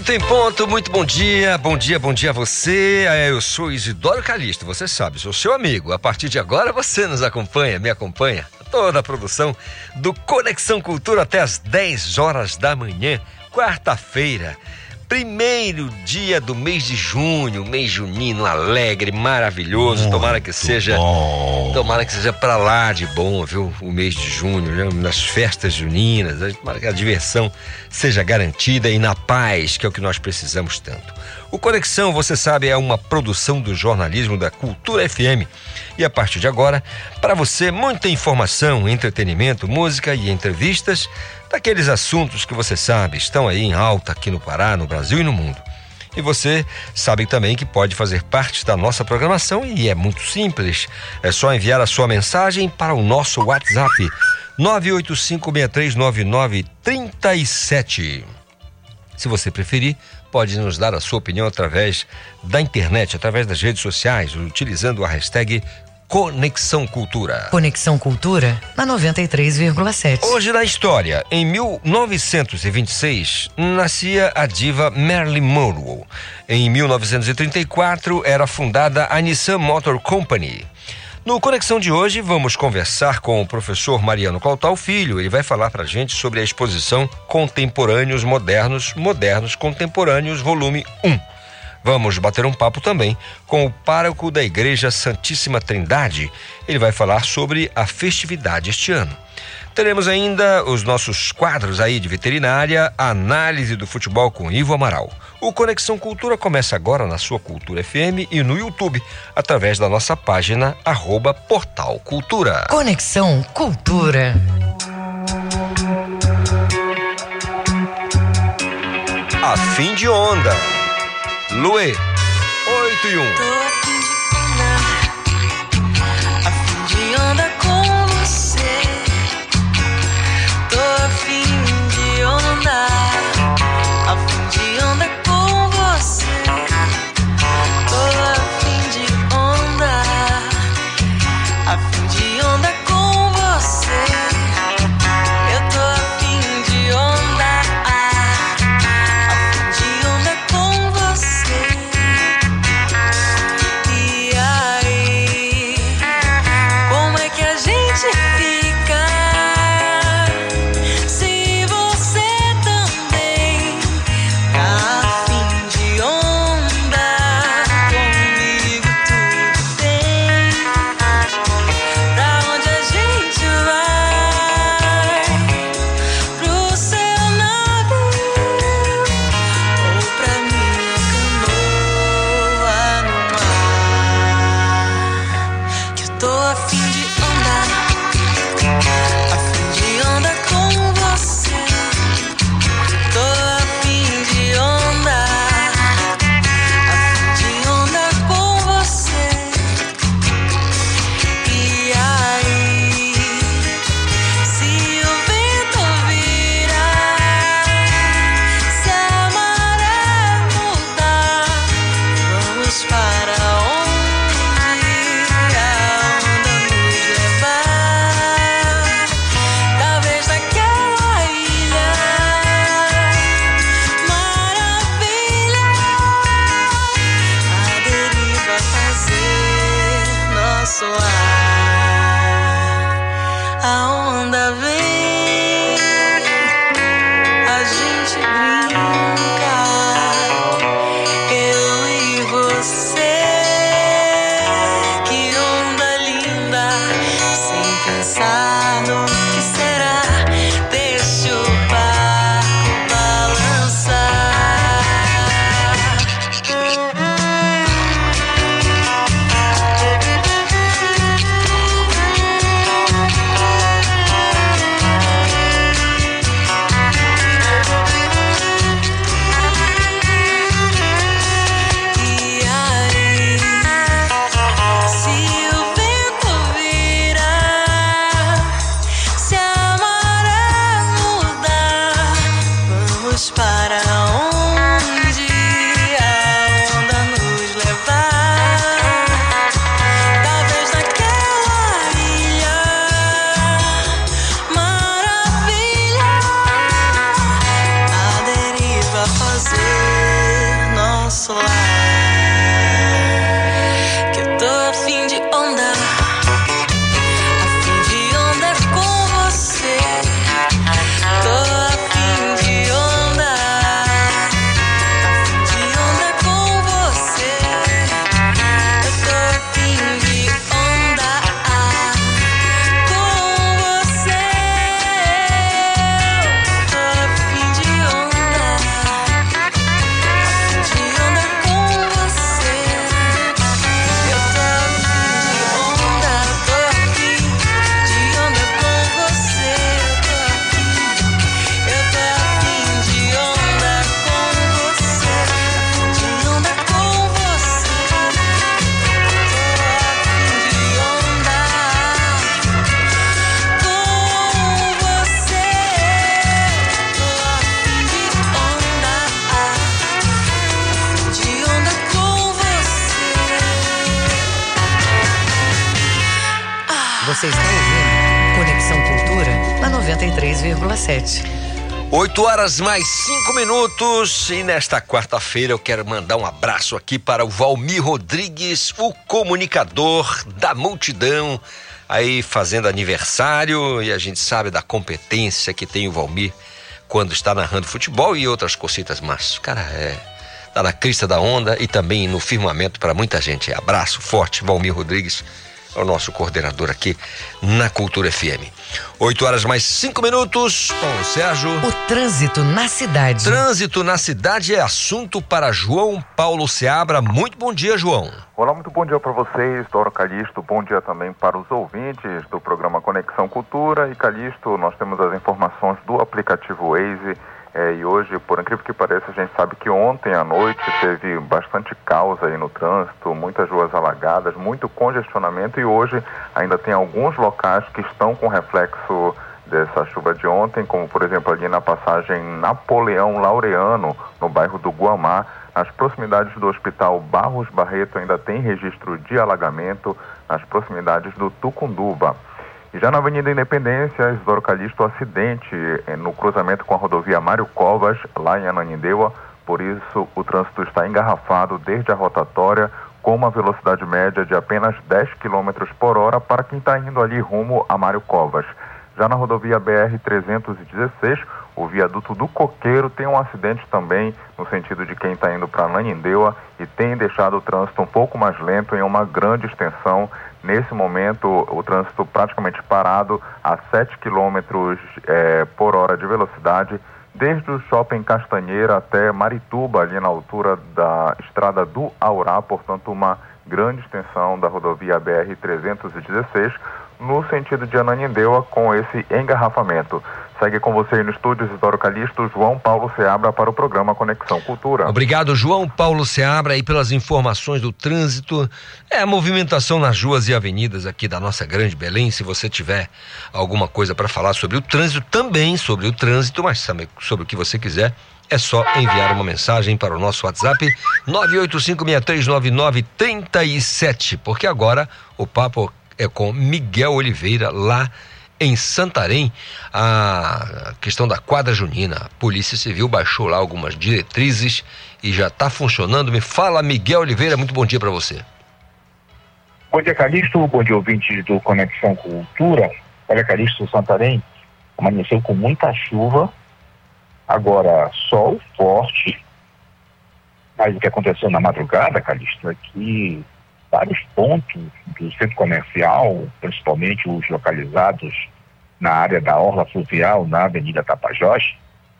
Oito em ponto, muito bom dia, bom dia, bom dia a você. É, eu sou Isidoro Calixto, você sabe, sou seu amigo. A partir de agora você nos acompanha, me acompanha. Toda a produção do Conexão Cultura até as 10 horas da manhã, quarta-feira primeiro dia do mês de junho, mês junino alegre, maravilhoso. Muito tomara que seja, bom. tomara que seja para lá de bom, viu? O mês de junho, né? nas festas juninas, tomara que a diversão seja garantida e na paz, que é o que nós precisamos tanto. O Conexão, você sabe, é uma produção do jornalismo da Cultura FM. E a partir de agora, para você, muita informação, entretenimento, música e entrevistas daqueles assuntos que você sabe estão aí em alta aqui no Pará, no Brasil e no mundo. E você sabe também que pode fazer parte da nossa programação e é muito simples. É só enviar a sua mensagem para o nosso WhatsApp 985639937. Se você preferir, pode nos dar a sua opinião através da internet, através das redes sociais, utilizando a hashtag Conexão Cultura. Conexão Cultura na 93,7. Hoje na história, em 1926, nascia a diva Marilyn Monroe. Em 1934, era fundada a Nissan Motor Company. No Conexão de hoje, vamos conversar com o professor Mariano Cautal Filho. Ele vai falar para a gente sobre a exposição Contemporâneos Modernos, Modernos Contemporâneos, volume 1. Vamos bater um papo também com o pároco da Igreja Santíssima Trindade. Ele vai falar sobre a festividade este ano. Teremos ainda os nossos quadros aí de veterinária, análise do futebol com Ivo Amaral. O Conexão Cultura começa agora na sua Cultura FM e no YouTube, através da nossa página arroba Portal Cultura. Conexão Cultura. A fim de onda. Luê, 8 e 1. 8 horas mais 5 minutos e nesta quarta-feira eu quero mandar um abraço aqui para o Valmir Rodrigues, o comunicador da multidão, aí fazendo aniversário e a gente sabe da competência que tem o Valmir quando está narrando futebol e outras cositas, mas cara é tá na crista da onda e também no firmamento para muita gente. Abraço forte, Valmir Rodrigues é o nosso coordenador aqui na Cultura FM. 8 horas mais 5 minutos com o Sérgio. O trânsito na cidade. Trânsito na cidade é assunto para João Paulo Seabra. Muito bom dia, João. Olá, muito bom dia para vocês, Doro Calixto. Bom dia também para os ouvintes do programa Conexão Cultura. E Calixto, nós temos as informações do aplicativo Waze é, e hoje, por incrível que pareça, a gente sabe que ontem à noite teve bastante caos aí no trânsito, muitas ruas alagadas, muito congestionamento e hoje ainda tem alguns locais que estão com reflexo dessa chuva de ontem, como por exemplo ali na passagem Napoleão Laureano, no bairro do Guamá, nas proximidades do Hospital Barros Barreto ainda tem registro de alagamento, nas proximidades do Tucunduba. Já na Avenida Independência, Isidoro Calixto, acidente eh, no cruzamento com a rodovia Mário Covas, lá em Ananindeua. Por isso, o trânsito está engarrafado desde a rotatória, com uma velocidade média de apenas 10 km por hora para quem está indo ali rumo a Mário Covas. Já na rodovia BR-316, o viaduto do Coqueiro tem um acidente também no sentido de quem está indo para Nanindeua e tem deixado o trânsito um pouco mais lento em uma grande extensão Nesse momento, o trânsito praticamente parado a 7 km é, por hora de velocidade, desde o shopping Castanheira até Marituba, ali na altura da estrada do Aurá, portanto, uma grande extensão da rodovia BR-316, no sentido de Ananindeua, com esse engarrafamento. Segue com você aí no estúdio Isidoro Calixto, João Paulo Seabra para o programa Conexão Cultura. Obrigado, João Paulo Seabra, aí pelas informações do trânsito. É a movimentação nas ruas e avenidas aqui da nossa grande Belém. Se você tiver alguma coisa para falar sobre o trânsito, também sobre o trânsito, mas também sobre o que você quiser, é só enviar uma mensagem para o nosso WhatsApp 985639937, porque agora o papo é com Miguel Oliveira lá em Santarém, a questão da quadra junina. A Polícia Civil baixou lá algumas diretrizes e já está funcionando. Me fala, Miguel Oliveira, muito bom dia para você. Bom dia, Calixto. Bom dia, ouvintes do Conexão Cultura. Olha, Calixto, Santarém amanheceu com muita chuva, agora sol forte. Mas o que aconteceu na madrugada, Calixto, é que vários pontos do centro comercial, principalmente os localizados na área da Orla Fluvial, na Avenida Tapajós,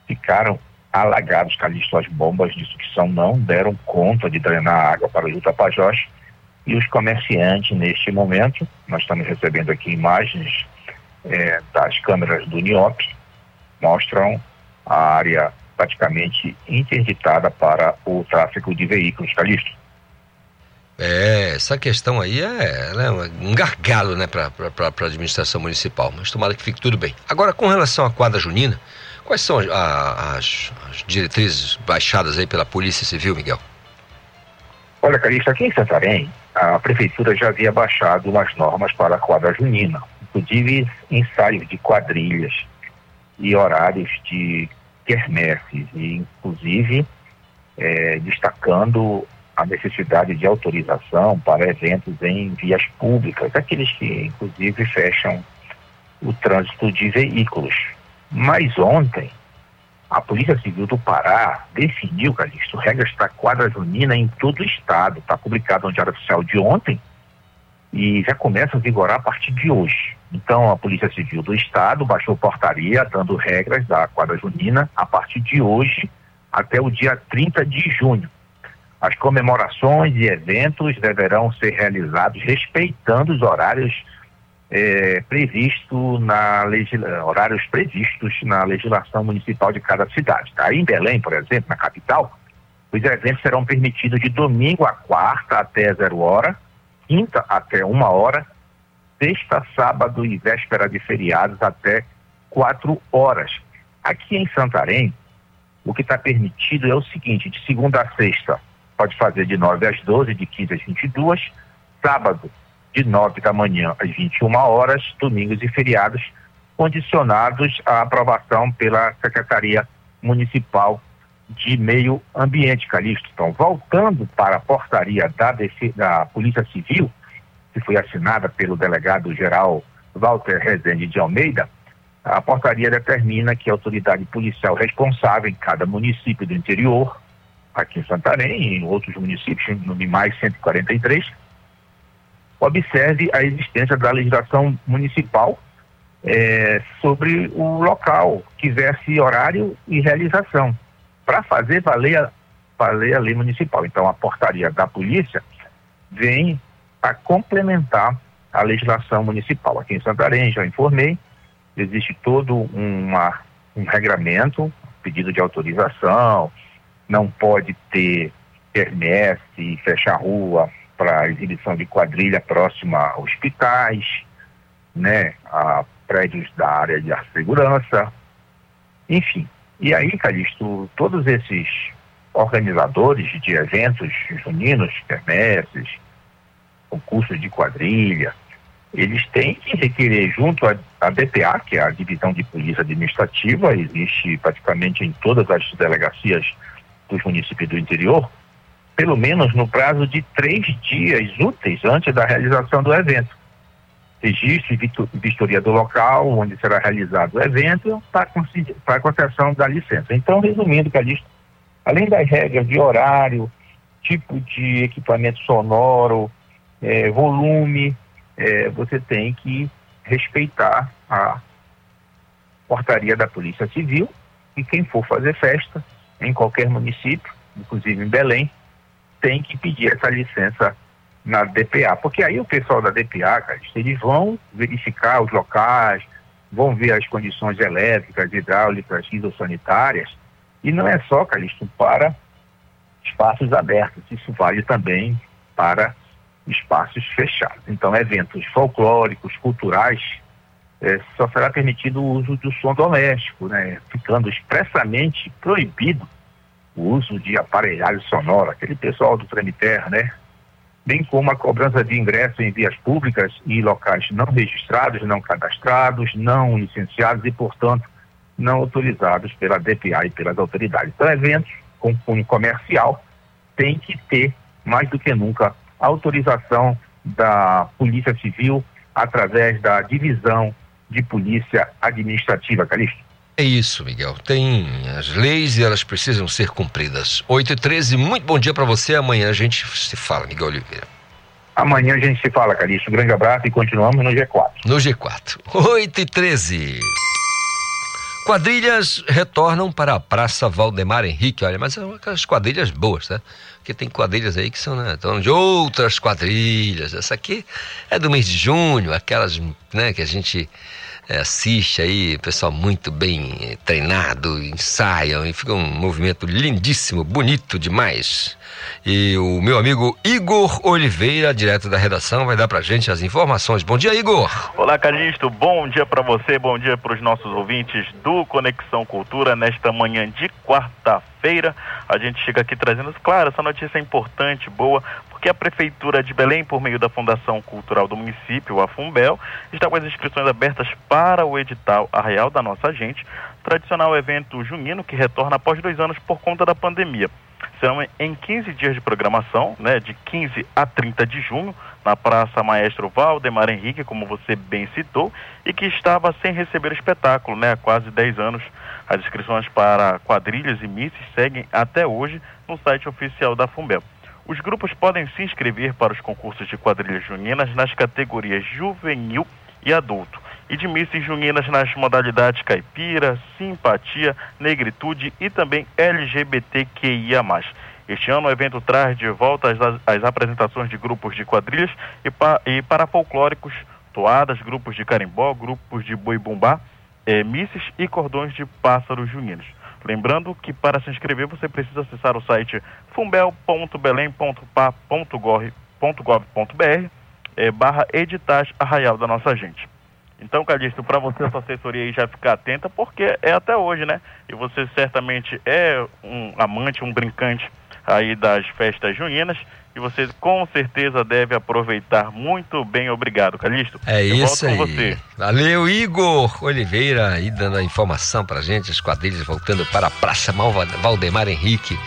ficaram alagados, Calixto, as bombas de sucção não deram conta de drenar água para o Rio Tapajós e os comerciantes, neste momento, nós estamos recebendo aqui imagens é, das câmeras do NIOP, mostram a área praticamente interditada para o tráfego de veículos, Calixto. É, essa questão aí é, é um gargalo né, para a administração municipal, mas tomara que fique tudo bem. Agora, com relação à quadra junina, quais são a, as, as, diretrizes baixadas aí pela Polícia Civil, Miguel? Olha, Calixto, aqui em Santarém, a Prefeitura já havia baixado as normas para a quadra junina, inclusive ensaios de quadrilhas e horários de quermesses, e inclusive é, destacando a necessidade de autorização para eventos em vias públicas, aqueles que inclusive fecham o trânsito de veículos. Mas ontem, a Polícia Civil do Pará definiu, Calixto, regras para quadra junina em todo o estado. Está publicado no Diário Oficial de ontem e já começa a vigorar a partir de hoje. Então, a Polícia Civil do Estado baixou portaria dando regras da quadra junina a partir de hoje até o dia 30 de junho. As comemorações e eventos deverão ser realizados respeitando os horários é, previstos na horários previstos na legislação municipal de cada cidade. Tá? Em Belém, por exemplo, na capital, os eventos serão permitidos de domingo a quarta até zero hora, quinta até uma hora, sexta, sábado e véspera de feriados até quatro horas. Aqui em Santarém, o que está permitido é o seguinte: de segunda a sexta, pode fazer de 9 às 12, de 15 às 22. Sábado, de 9 da manhã às 21 horas, domingos e feriados, condicionados à aprovação pela Secretaria Municipal de Meio Ambiente, Calixto. Então, voltando para a portaria da, da Polícia Civil, que foi assinada pelo delegado-geral Walter Rezende de Almeida, a portaria determina que a autoridade policial responsável em cada município do interior, aqui em Santarém e em outros municípios, no mais 143, observe a existência da legislação municipal é, sobre o local, que verse horário e realização, para fazer valer a, valer a lei municipal. Então, a portaria da polícia vem a complementar a legislação municipal. Aqui em Santarém, já informei, existe todo uma, um regramento, pedido de autorização, não pode ter quermesse, fechar rua para exibição de quadrilha próxima a hospitais, né, a prédios da área de segurança, enfim. E aí, Calixto, todos esses organizadores de eventos juninos, quermesses, concursos de quadrilha, eles têm que requerer junto à, DPA, que é a Divisão de Polícia Administrativa, existe praticamente em todas as delegacias dos municípios do interior, pelo menos no prazo de três dias úteis antes da realização do evento. Registro e vistoria do local onde será realizado o evento para a concessão da licença. Então, resumindo, Calixto, além das regras de horário, tipo de equipamento sonoro, é, volume, é, você tem que respeitar a portaria da Polícia Civil e quem for fazer festa em qualquer município, inclusive em Belém, tem que pedir essa licença na DPA, porque aí o pessoal da DPA, cara, eles vão verificar os locais, vão ver as condições elétricas, hidráulicas, hidrossanitárias, e não é só, Calixto, para espaços abertos, isso vale também para espaços fechados. Então, eventos folclóricos, culturais, é, só será permitido o uso do som doméstico, né? ficando expressamente proibido o uso de aparelhagem sonora, aquele pessoal do Tremiterra, né? Bem como a cobrança de ingresso em vias públicas e locais não registrados, não cadastrados, não licenciados e, portanto, não autorizados pela DPA e pelas autoridades. Então, eventos com cunho comercial têm que ter, mais do que nunca, autorização da Polícia Civil através da Divisão de Polícia Administrativa, Calixto. É isso, Miguel. Tem as leis e elas precisam ser cumpridas. 8 e 13 muito bom dia para você. Amanhã a gente se fala, Miguel Oliveira. Amanhã a gente se fala, Calixto. Um grande abraço e continuamos no G4. No G4. 8 e 13 Quadrilhas retornam para a Praça Valdemar Henrique. Olha, mas são aquelas quadrilhas boas, né? Porque tem quadrilhas aí que são né, de outras quadrilhas. Essa aqui é do mês de junho, aquelas né, que a gente é, assiste aí, pessoal muito bem é, treinado, ensaiam e fica um movimento lindíssimo, bonito demais. E o meu amigo Igor Oliveira, direto da redação, vai dar pra gente as informações. Bom dia, Igor. Olá, Calixto. Bom dia para você, bom dia para os nossos ouvintes do Conexão Cultura nesta manhã de quarta-feira. A gente chega aqui trazendo, claro, essa notícia é importante, boa, porque a Prefeitura de Belém, por meio da Fundação Cultural do município, a Fumbel, está com as inscrições abertas para o edital Arraial da Nossa Gente, tradicional evento junino que retorna após dois anos por conta da pandemia. Serão em 15 dias de programação, né, de 15 a 30 de junho, na Praça Maestro Valdemar Henrique, como você bem citou, e que estava sem receber espetáculo né, há quase 10 anos. As inscrições para quadrilhas e missas seguem até hoje no site oficial da Fumbel. Os grupos podem se inscrever para os concursos de quadrilhas juninas nas categorias juvenil e adulto e de missas juninas nas modalidades caipira, simpatia, negritude e também LGBTQIA+. Este ano o evento traz de volta as, as apresentações de grupos de quadrilhas e, pa, e para folclóricos, toadas, grupos de carimbó, grupos de boi bumbá, é, misses e cordões de pássaros juninos. Lembrando que para se inscrever você precisa acessar o site fumbel.belém.pa.gov.br é, barra editais arraial da nossa gente. Então, Calixto, para você, essa assessoria aí já ficar atenta, porque é até hoje, né? E você certamente é um amante, um brincante aí das festas juninas e você com certeza deve aproveitar muito bem. Obrigado, Calixto. É Eu isso aí. você. Valeu, Igor Oliveira, aí dando a informação pra gente, as quadrilhas voltando para a Praça Malva- Valdemar Henrique.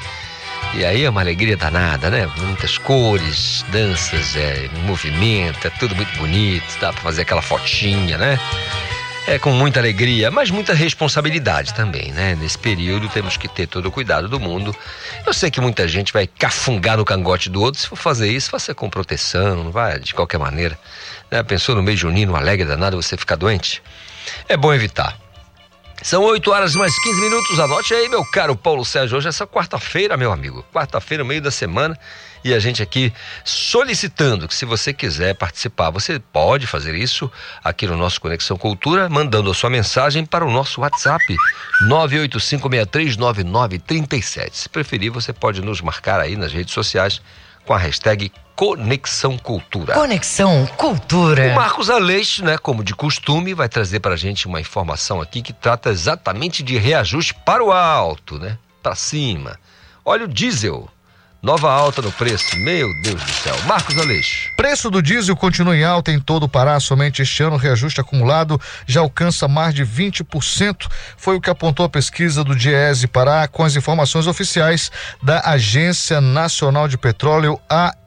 E aí é uma alegria danada, né? Muitas cores, danças, é, movimento, é tudo muito bonito, dá pra fazer aquela fotinha, né? É com muita alegria, mas muita responsabilidade também, né? Nesse período temos que ter todo o cuidado do mundo. Eu sei que muita gente vai cafungar no cangote do outro. Se for fazer isso, faça com proteção, não vai de qualquer maneira. Né? Pensou no mês junino, alegre danado, você ficar doente? É bom evitar. São 8 horas mais 15 minutos. Anote aí, meu caro Paulo Sérgio. Hoje é essa quarta-feira, meu amigo. Quarta-feira, meio da semana. E a gente aqui solicitando que, se você quiser participar, você pode fazer isso aqui no nosso Conexão Cultura, mandando a sua mensagem para o nosso WhatsApp 985639937. Se preferir, você pode nos marcar aí nas redes sociais com a hashtag Conexão Cultura. Conexão Cultura. O Marcos Aleixo, né, como de costume, vai trazer para a gente uma informação aqui que trata exatamente de reajuste para o alto, né? Para cima. Olha o diesel. Nova alta no preço. Meu Deus do céu. Marcos Aleixo. Preço do diesel continua em alta em todo o Pará. Somente este ano o reajuste acumulado já alcança mais de 20%. Foi o que apontou a pesquisa do Diese Pará com as informações oficiais da Agência Nacional de Petróleo, ANP.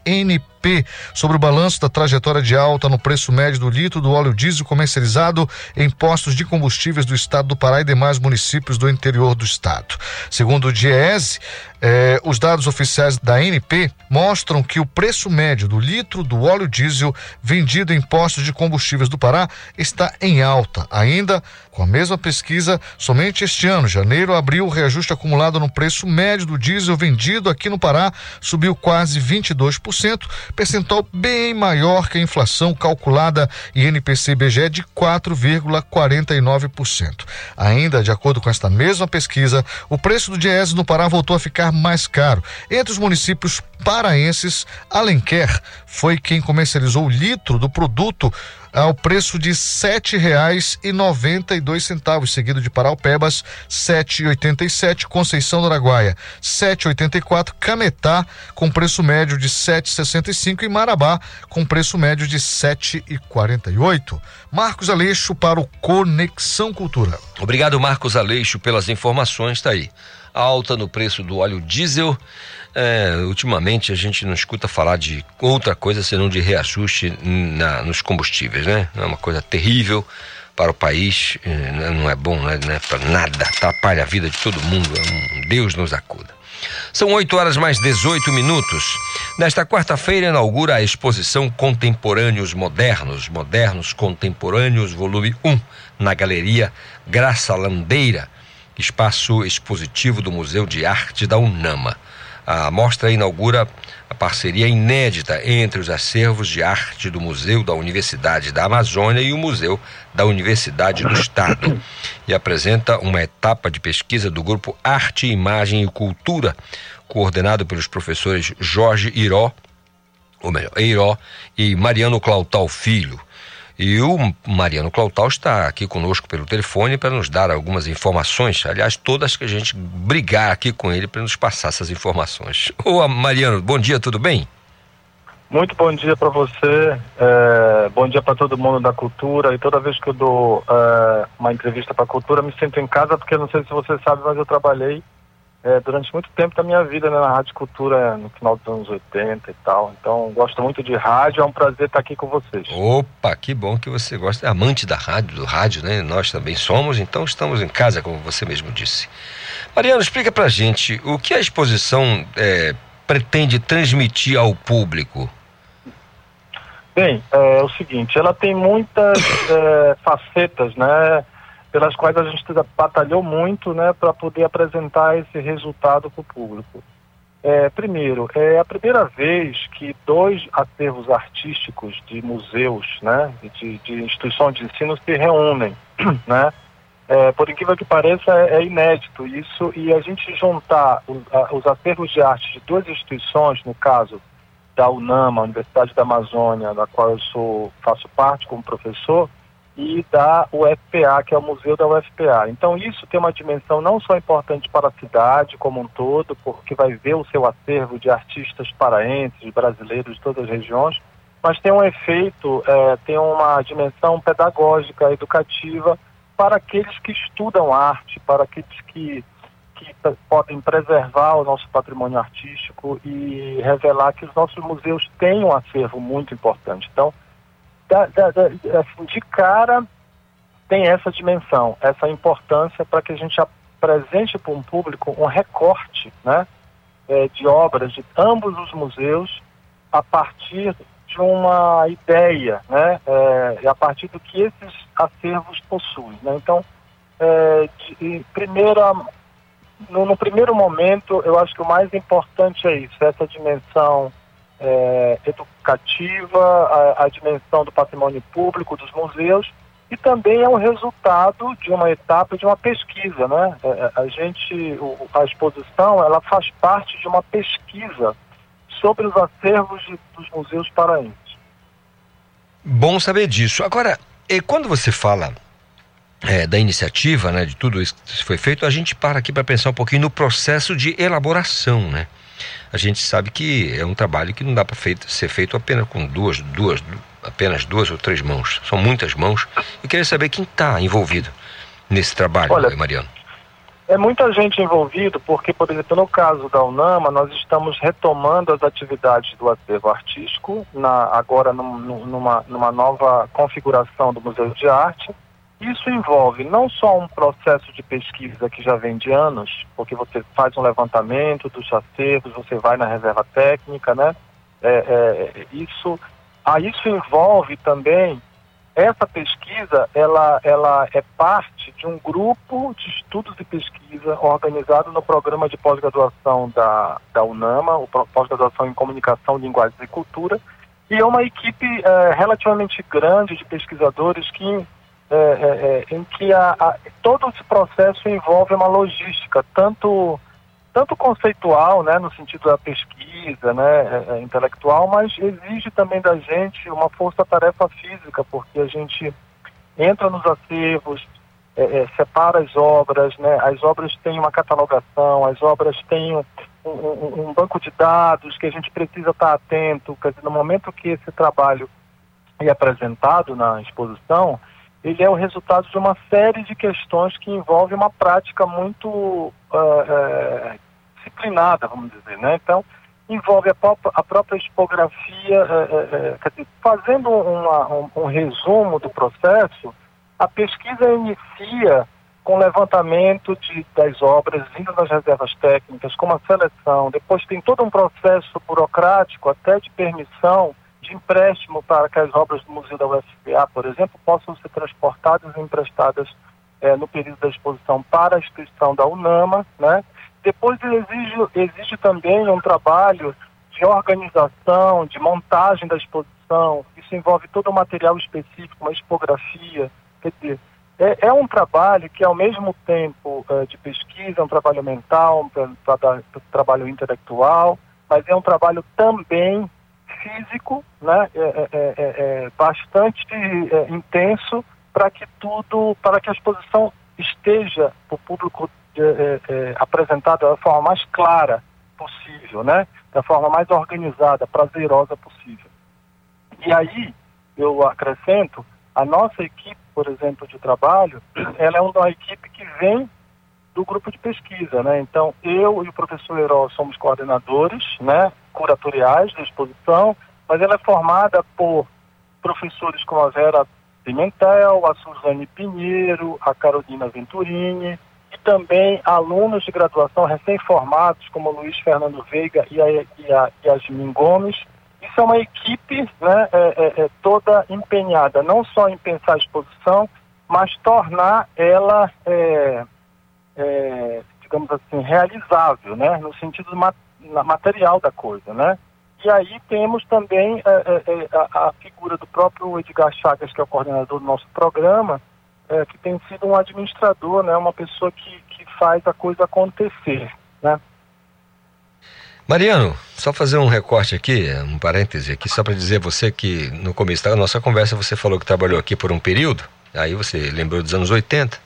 Sobre o balanço da trajetória de alta no preço médio do litro do óleo diesel comercializado em postos de combustíveis do estado do Pará e demais municípios do interior do estado. Segundo o Diese, eh, os dados oficiais da ANP mostram que o preço médio do litro do óleo diesel vendido em postos de combustíveis do Pará está em alta. Ainda com a mesma pesquisa, somente este ano, janeiro, abril, o reajuste acumulado no preço médio do diesel vendido aqui no Pará subiu quase 22%, percentual bem maior que a inflação calculada em NPC-BGE de 4,49%. Ainda, de acordo com esta mesma pesquisa, o preço do diesel no Pará voltou a ficar mais caro. Entre os municípios paraenses, Alenquer foi quem comercializou o litro do produto ao preço de R$ 7,92, seguido de Paraupebas, R$ 7,87, Conceição do Araguaia, R$ 7,84, Cametá, com preço médio de R$ 7,65 e Marabá, com preço médio de R$ 7,48. Marcos Aleixo para o Conexão Cultura. Obrigado, Marcos Aleixo, pelas informações. Tá aí. Alta no preço do óleo diesel. É, ultimamente a gente não escuta falar de outra coisa senão de reajuste na, nos combustíveis, né? É uma coisa terrível para o país, é, não é bom né, né, para nada, atrapalha a vida de todo mundo. É Deus nos acuda. São 8 horas mais 18 minutos. Nesta quarta-feira inaugura a exposição Contemporâneos Modernos, Modernos Contemporâneos, volume 1, na Galeria Graça Landeira, espaço expositivo do Museu de Arte da UNAMA. A mostra inaugura a parceria inédita entre os acervos de arte do Museu da Universidade da Amazônia e o Museu da Universidade do Estado e apresenta uma etapa de pesquisa do grupo Arte, Imagem e Cultura, coordenado pelos professores Jorge Iró, ou melhor, Eiró e Mariano Clautal Filho. E o Mariano Clautal está aqui conosco pelo telefone para nos dar algumas informações, aliás, todas que a gente brigar aqui com ele para nos passar essas informações. Ô Mariano, bom dia, tudo bem? Muito bom dia para você, é, bom dia para todo mundo da cultura. E toda vez que eu dou é, uma entrevista para a cultura, me sinto em casa, porque não sei se você sabe, mas eu trabalhei é, durante muito tempo da minha vida né, na Rádio Cultura, no final dos anos 80 e tal. Então, gosto muito de rádio, é um prazer estar aqui com vocês. Opa, que bom que você gosta, é amante da rádio, do rádio, né? Nós também somos, então estamos em casa, como você mesmo disse. Mariano, explica pra gente o que a exposição é, pretende transmitir ao público. Bem, é, o seguinte, ela tem muitas é, facetas, né? Pelas quais a gente batalhou muito, né, para poder apresentar esse resultado para o público. É, primeiro, é a primeira vez que dois acervos artísticos de museus, né, de, de instituições de ensino se reúnem, né? É, por incrível que pareça, é, é inédito isso e a gente juntar os, a, os acervos de arte de duas instituições, no caso da UNAMA, Universidade da Amazônia, da qual eu sou faço parte como professor, e da UFPA, que é o museu da UFPA. Então isso tem uma dimensão não só importante para a cidade como um todo, porque vai ver o seu acervo de artistas paraenses, brasileiros de todas as regiões, mas tem um efeito, é, tem uma dimensão pedagógica, educativa para aqueles que estudam arte, para aqueles que, que podem preservar o nosso patrimônio artístico e revelar que os nossos museus têm um acervo muito importante. Então, da, da, da, assim, de cara tem essa dimensão, essa importância para que a gente apresente para um público um recorte né, é, de obras de ambos os museus a partir de uma ideia, né, é, a partir do que esses acervos possuem. Né? Então, é, de, primeira, no, no primeiro momento, eu acho que o mais importante é isso, essa dimensão é, educativa, a, a, dimensão do patrimônio público dos museus e também é um resultado de uma etapa de uma pesquisa, né? É, é, a gente, a exposição, ela faz parte de uma pesquisa sobre os acervos de, dos museus paraenses. Bom saber disso. Agora, quando você fala é, da iniciativa, né, de tudo isso que foi feito, a gente para aqui para pensar um pouquinho no processo de elaboração, né? A gente sabe que é um trabalho que não dá para ser feito apenas com duas, duas, apenas duas ou três mãos. São muitas mãos. Eu queria saber quem está envolvido nesse trabalho, Olha, Mariano. É muita gente envolvida, porque, por exemplo, no caso da UNAMA, nós estamos retomando as atividades do acervo artístico, na, agora num, numa, numa nova configuração do Museu de Arte, isso envolve não só um processo de pesquisa que já vem de anos, porque você faz um levantamento dos acervos, você vai na reserva técnica, né? É, é, isso, ah, isso envolve também essa pesquisa, ela, ela é parte de um grupo de estudos e pesquisa organizado no programa de pós-graduação da, da UNAMA, o pós-graduação em Comunicação, Linguagens e Cultura, e é uma equipe é, relativamente grande de pesquisadores que é, é, é, em que a, a, todo esse processo envolve uma logística, tanto, tanto conceitual, né, no sentido da pesquisa né, é, é, intelectual, mas exige também da gente uma força-tarefa física, porque a gente entra nos acervos, separa as obras, né, as obras têm uma catalogação, as obras têm um, um, um banco de dados que a gente precisa estar atento, quer dizer, no momento que esse trabalho é apresentado na exposição, ele é o resultado de uma série de questões que envolvem uma prática muito uh, uh, disciplinada, vamos dizer, né? Então, envolve a, própria, a própria uh, fazendo uma, um, um, resumo do processo, a pesquisa inicia com levantamento de, das obras vindo das reservas técnicas, com uma seleção, depois tem todo um processo burocrático, até de permissão, de empréstimo para que as obras do Museu da UFPA, por exemplo, possam ser transportadas e emprestadas é, no período da exposição para a instituição da UNAMA, né? Depois exige, exige também um trabalho de organização, de montagem da exposição, isso envolve todo o material específico, uma expografia, quer dizer, é, é um trabalho que ao mesmo tempo é, de pesquisa, é um trabalho mental, um tra tra trabalho intelectual, mas é um trabalho também físico né, é, é, é, é bastante é, intenso para que tudo, para que a exposição esteja para o público é, apresentada da forma mais clara possível, né, da forma mais organizada, prazerosa possível. E aí eu acrescento a nossa equipe, por exemplo, de trabalho, ela é uma equipe que vem do grupo de pesquisa, né? Então, eu e o professor Herói somos coordenadores, né? curatoriais da exposição, mas ela é formada por professores como a Vera Pimentel, a Suzane Pinheiro, a Carolina Venturini e também alunos de graduação recém-formados como Luiz Fernando Veiga e a, e a Yasmin Gomes. Isso é uma equipe né, é, é, é toda empenhada, não só em pensar a exposição, mas tornar ela, é, digamos assim, realizável, né, no sentido material da coisa, né? E aí temos também é, é, é, a, a, figura do próprio Edgar Chagas, que é o coordenador do nosso programa, é, que tem sido um administrador, né, uma pessoa que, que faz a coisa acontecer. Né? Mariano, só fazer um recorte aqui, um parêntese aqui, só para dizer a você que no começo da nossa conversa você falou que trabalhou aqui por um período, aí você lembrou dos anos 80.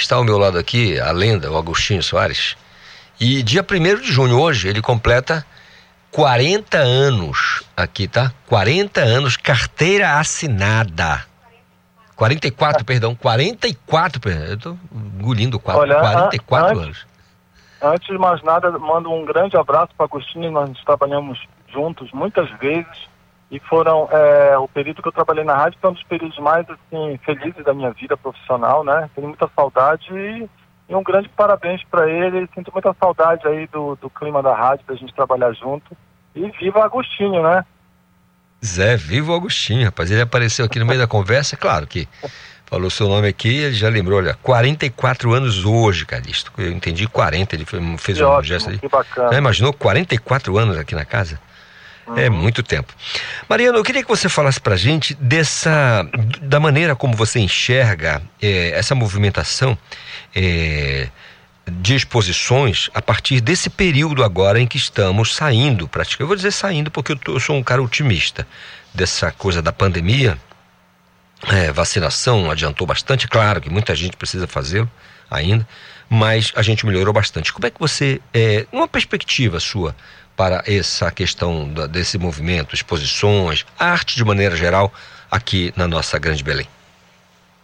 Está ao meu lado aqui a lenda, o Agostinho Soares. E dia 1 de junho, hoje, ele completa 40 anos aqui, tá? 40 anos, carteira assinada. 44, perdão, 44, perdão. Eu tô engolindo 4, Olha, 44 antes- anos. Antes de mais nada, mando um grande abraço para Agostinho. Nós trabalhamos juntos muitas vezes e foram é, o período que eu trabalhei na rádio foi um dos períodos mais assim felizes da minha vida profissional, né? Tenho muita saudade e, e um grande parabéns para ele. Sinto muita saudade aí do, do clima da rádio, da gente trabalhar junto. E viva Agostinho, né? Zé, viva o Agostinho, rapaz. Ele apareceu aqui no meio da conversa, claro que falou seu nome aqui, ele já lembrou, olha, 44 anos hoje, Calixto. Eu entendi 40, ele fez um ótimo, gesto ali. que bacana. Já imaginou 44 anos aqui na casa? É muito tempo. Mariana, eu queria que você falasse pra gente dessa. da maneira como você enxerga eh, essa movimentação eh, de exposições a partir desse período agora em que estamos saindo, praticamente. Eu vou dizer saindo porque eu, tô- eu sou um cara otimista dessa coisa da pandemia. É, vacinação adiantou bastante, claro que muita gente precisa fazê-lo ainda, mas a gente melhorou bastante. Como é que você, é, uma perspectiva sua para essa questão da- desse movimento, exposições, arte de maneira geral, aqui na nossa Grande Belém?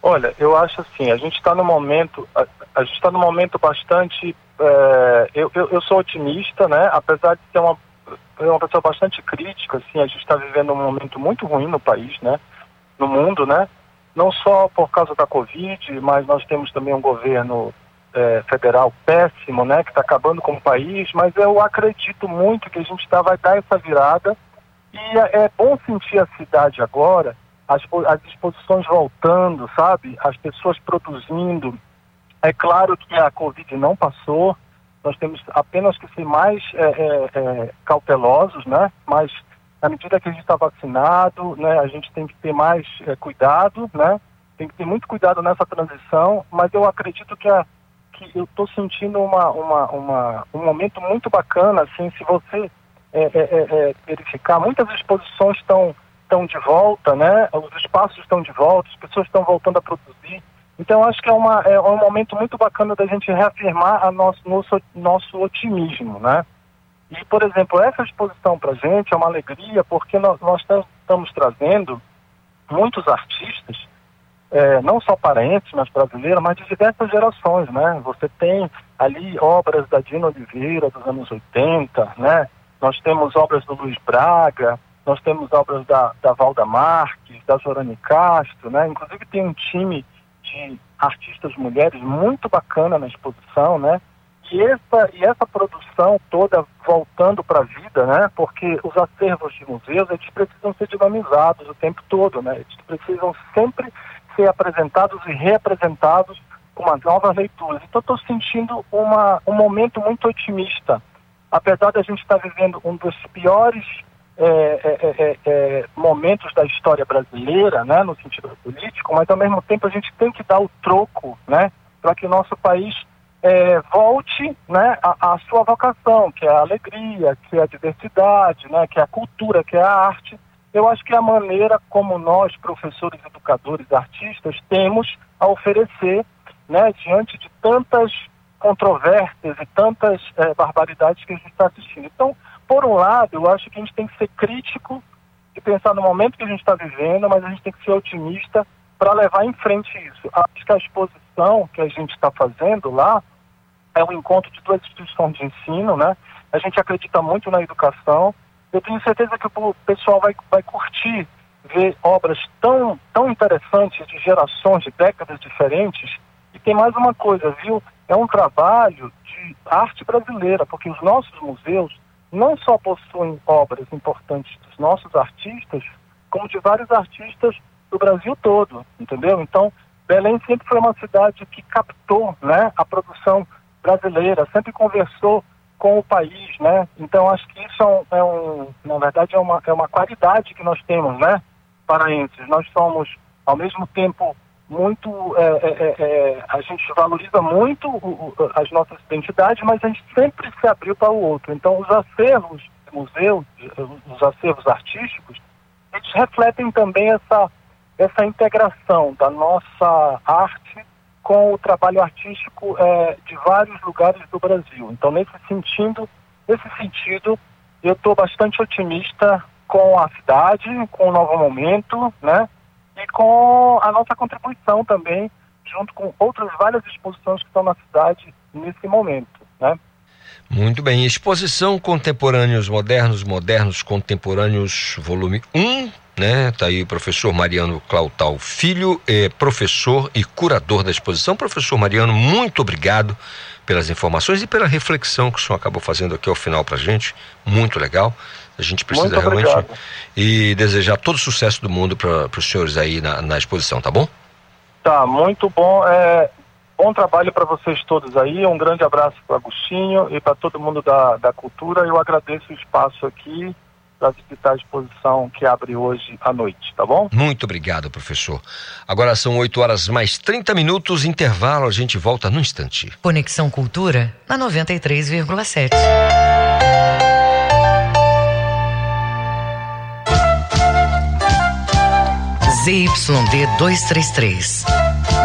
Olha, eu acho assim, a gente está no momento, a, a gente está num momento bastante, é, eu, eu, eu sou otimista, né? Apesar de ser uma, uma pessoa bastante crítica, assim, a gente está vivendo um momento muito ruim no país, né? No mundo, né? Não só por causa da Covid, mas nós temos também um governo é, federal péssimo, né? Que está acabando com o país, mas eu acredito muito que a gente tá, vai dar essa virada e é, é bom sentir a cidade agora, as, as exposições voltando, sabe? As pessoas produzindo. É claro que a Covid não passou, nós temos apenas que ser mais é, é, é, cautelosos, né? Mas à medida que a gente está vacinado, né, a gente tem que ter mais é, cuidado, né? Tem que ter muito cuidado nessa transição, mas eu acredito que, a, que eu estou sentindo uma, uma, uma, um momento muito bacana, assim, se você é, é, é, é, verificar, muitas exposições estão estão de volta, né? Os espaços estão de volta, as pessoas estão voltando a produzir. Então, acho que é, uma, é um momento muito bacana da gente reafirmar a nosso, nosso, nosso otimismo, né? E, por exemplo, essa exposição para a gente é uma alegria porque nós, nós tam- estamos trazendo muitos artistas, eh, não só paraenses, mas brasileiros, mas de diversas gerações, né? Você tem ali obras da Dina Oliveira dos anos 80, né? Nós temos obras do Luiz Braga, nós temos obras da, da Valda Marques, da Jorane Castro, né? Inclusive tem um time de artistas mulheres muito bacana na exposição, né? E essa, e essa produção toda voltando para a vida, né? Porque os acervos de museus, eles precisam ser dinamizados o tempo todo, né? Eles precisam sempre ser apresentados e reapresentados com uma nova leitura. Então, estou sentindo uma, um momento muito otimista. Apesar de a gente estar vivendo um dos piores é, é, é, é, momentos da história brasileira, né, no sentido político, mas ao mesmo tempo a gente tem que dar o troco, né, para que o nosso país é, volte, né, à, à sua vocação, que é a alegria, que é a diversidade, né, que é a cultura, que é a arte. Eu acho que é a maneira como nós, professores, educadores, artistas, temos a oferecer, né, diante de tantas controvérsias e tantas eh, barbaridades que a gente está assistindo. Então, por um lado, eu acho que a gente tem que ser crítico e pensar no momento que a gente está vivendo, mas a gente tem que ser otimista para levar em frente isso. Acho que a exposição que a gente está fazendo lá é um encontro de duas instituições de ensino, né? A gente acredita muito na educação. Eu tenho certeza que o pessoal vai, vai curtir ver obras tão, tão interessantes de gerações, de décadas diferentes. E tem mais uma coisa, viu? É um trabalho de arte brasileira, porque os nossos museus não só possuem obras importantes dos nossos artistas, como de vários artistas do Brasil todo, entendeu? Então, Belém sempre foi uma cidade que captou né, a produção brasileira, sempre conversou com o país, né? Então, acho que isso é um, é um na verdade, é uma, é uma qualidade que nós temos, né, paraenses. Nós somos, ao mesmo tempo, muito, é, é, é, a gente valoriza muito o, o, as nossas identidades, mas a gente sempre se abriu para o outro. Então, os acervos do museu, os acervos artísticos, eles refletem também essa, essa integração da nossa arte com o trabalho artístico é, de vários lugares do Brasil. Então, nesse sentido, nesse sentido, eu estou bastante otimista com a cidade, com o novo momento, né? E com a nossa contribuição também, junto com outras várias exposições que estão na cidade nesse momento, né? Muito bem. Exposição Contemporâneos Modernos, Modernos Contemporâneos, volume 1, né? Tá aí o professor Mariano Clautal Filho, é professor e curador da exposição. Professor Mariano, muito obrigado pelas informações e pela reflexão que o senhor acabou fazendo aqui ao final para gente. Muito legal. A gente precisa Muito realmente e desejar todo o sucesso do mundo para os senhores aí na, na exposição, tá bom? Tá, muito bom. É, bom trabalho para vocês todos aí. Um grande abraço para Agostinho e para todo mundo da, da cultura. Eu agradeço o espaço aqui para visitar a exposição que abre hoje à noite, tá bom? Muito obrigado, professor. Agora são 8 horas mais 30 minutos, intervalo, a gente volta no instante. Conexão Cultura na 93,7. ZYD 233,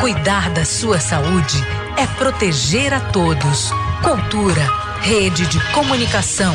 Cuidar da sua saúde é proteger a todos. Cultura, rede de comunicação.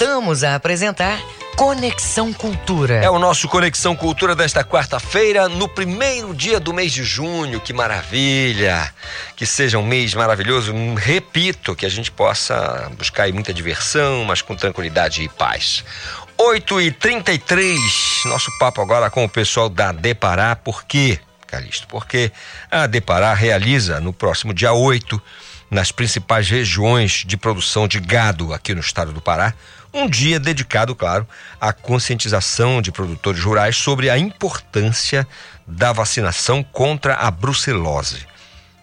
Voltamos a apresentar Conexão Cultura. É o nosso Conexão Cultura desta quarta-feira, no primeiro dia do mês de junho. Que maravilha! Que seja um mês maravilhoso. Repito, que a gente possa buscar aí muita diversão, mas com tranquilidade e paz. 8 e 33 nosso papo agora com o pessoal da Depará. Por quê, Calixto? Porque a Depará realiza no próximo dia 8, nas principais regiões de produção de gado aqui no estado do Pará, um dia dedicado, claro, à conscientização de produtores rurais sobre a importância da vacinação contra a brucelose.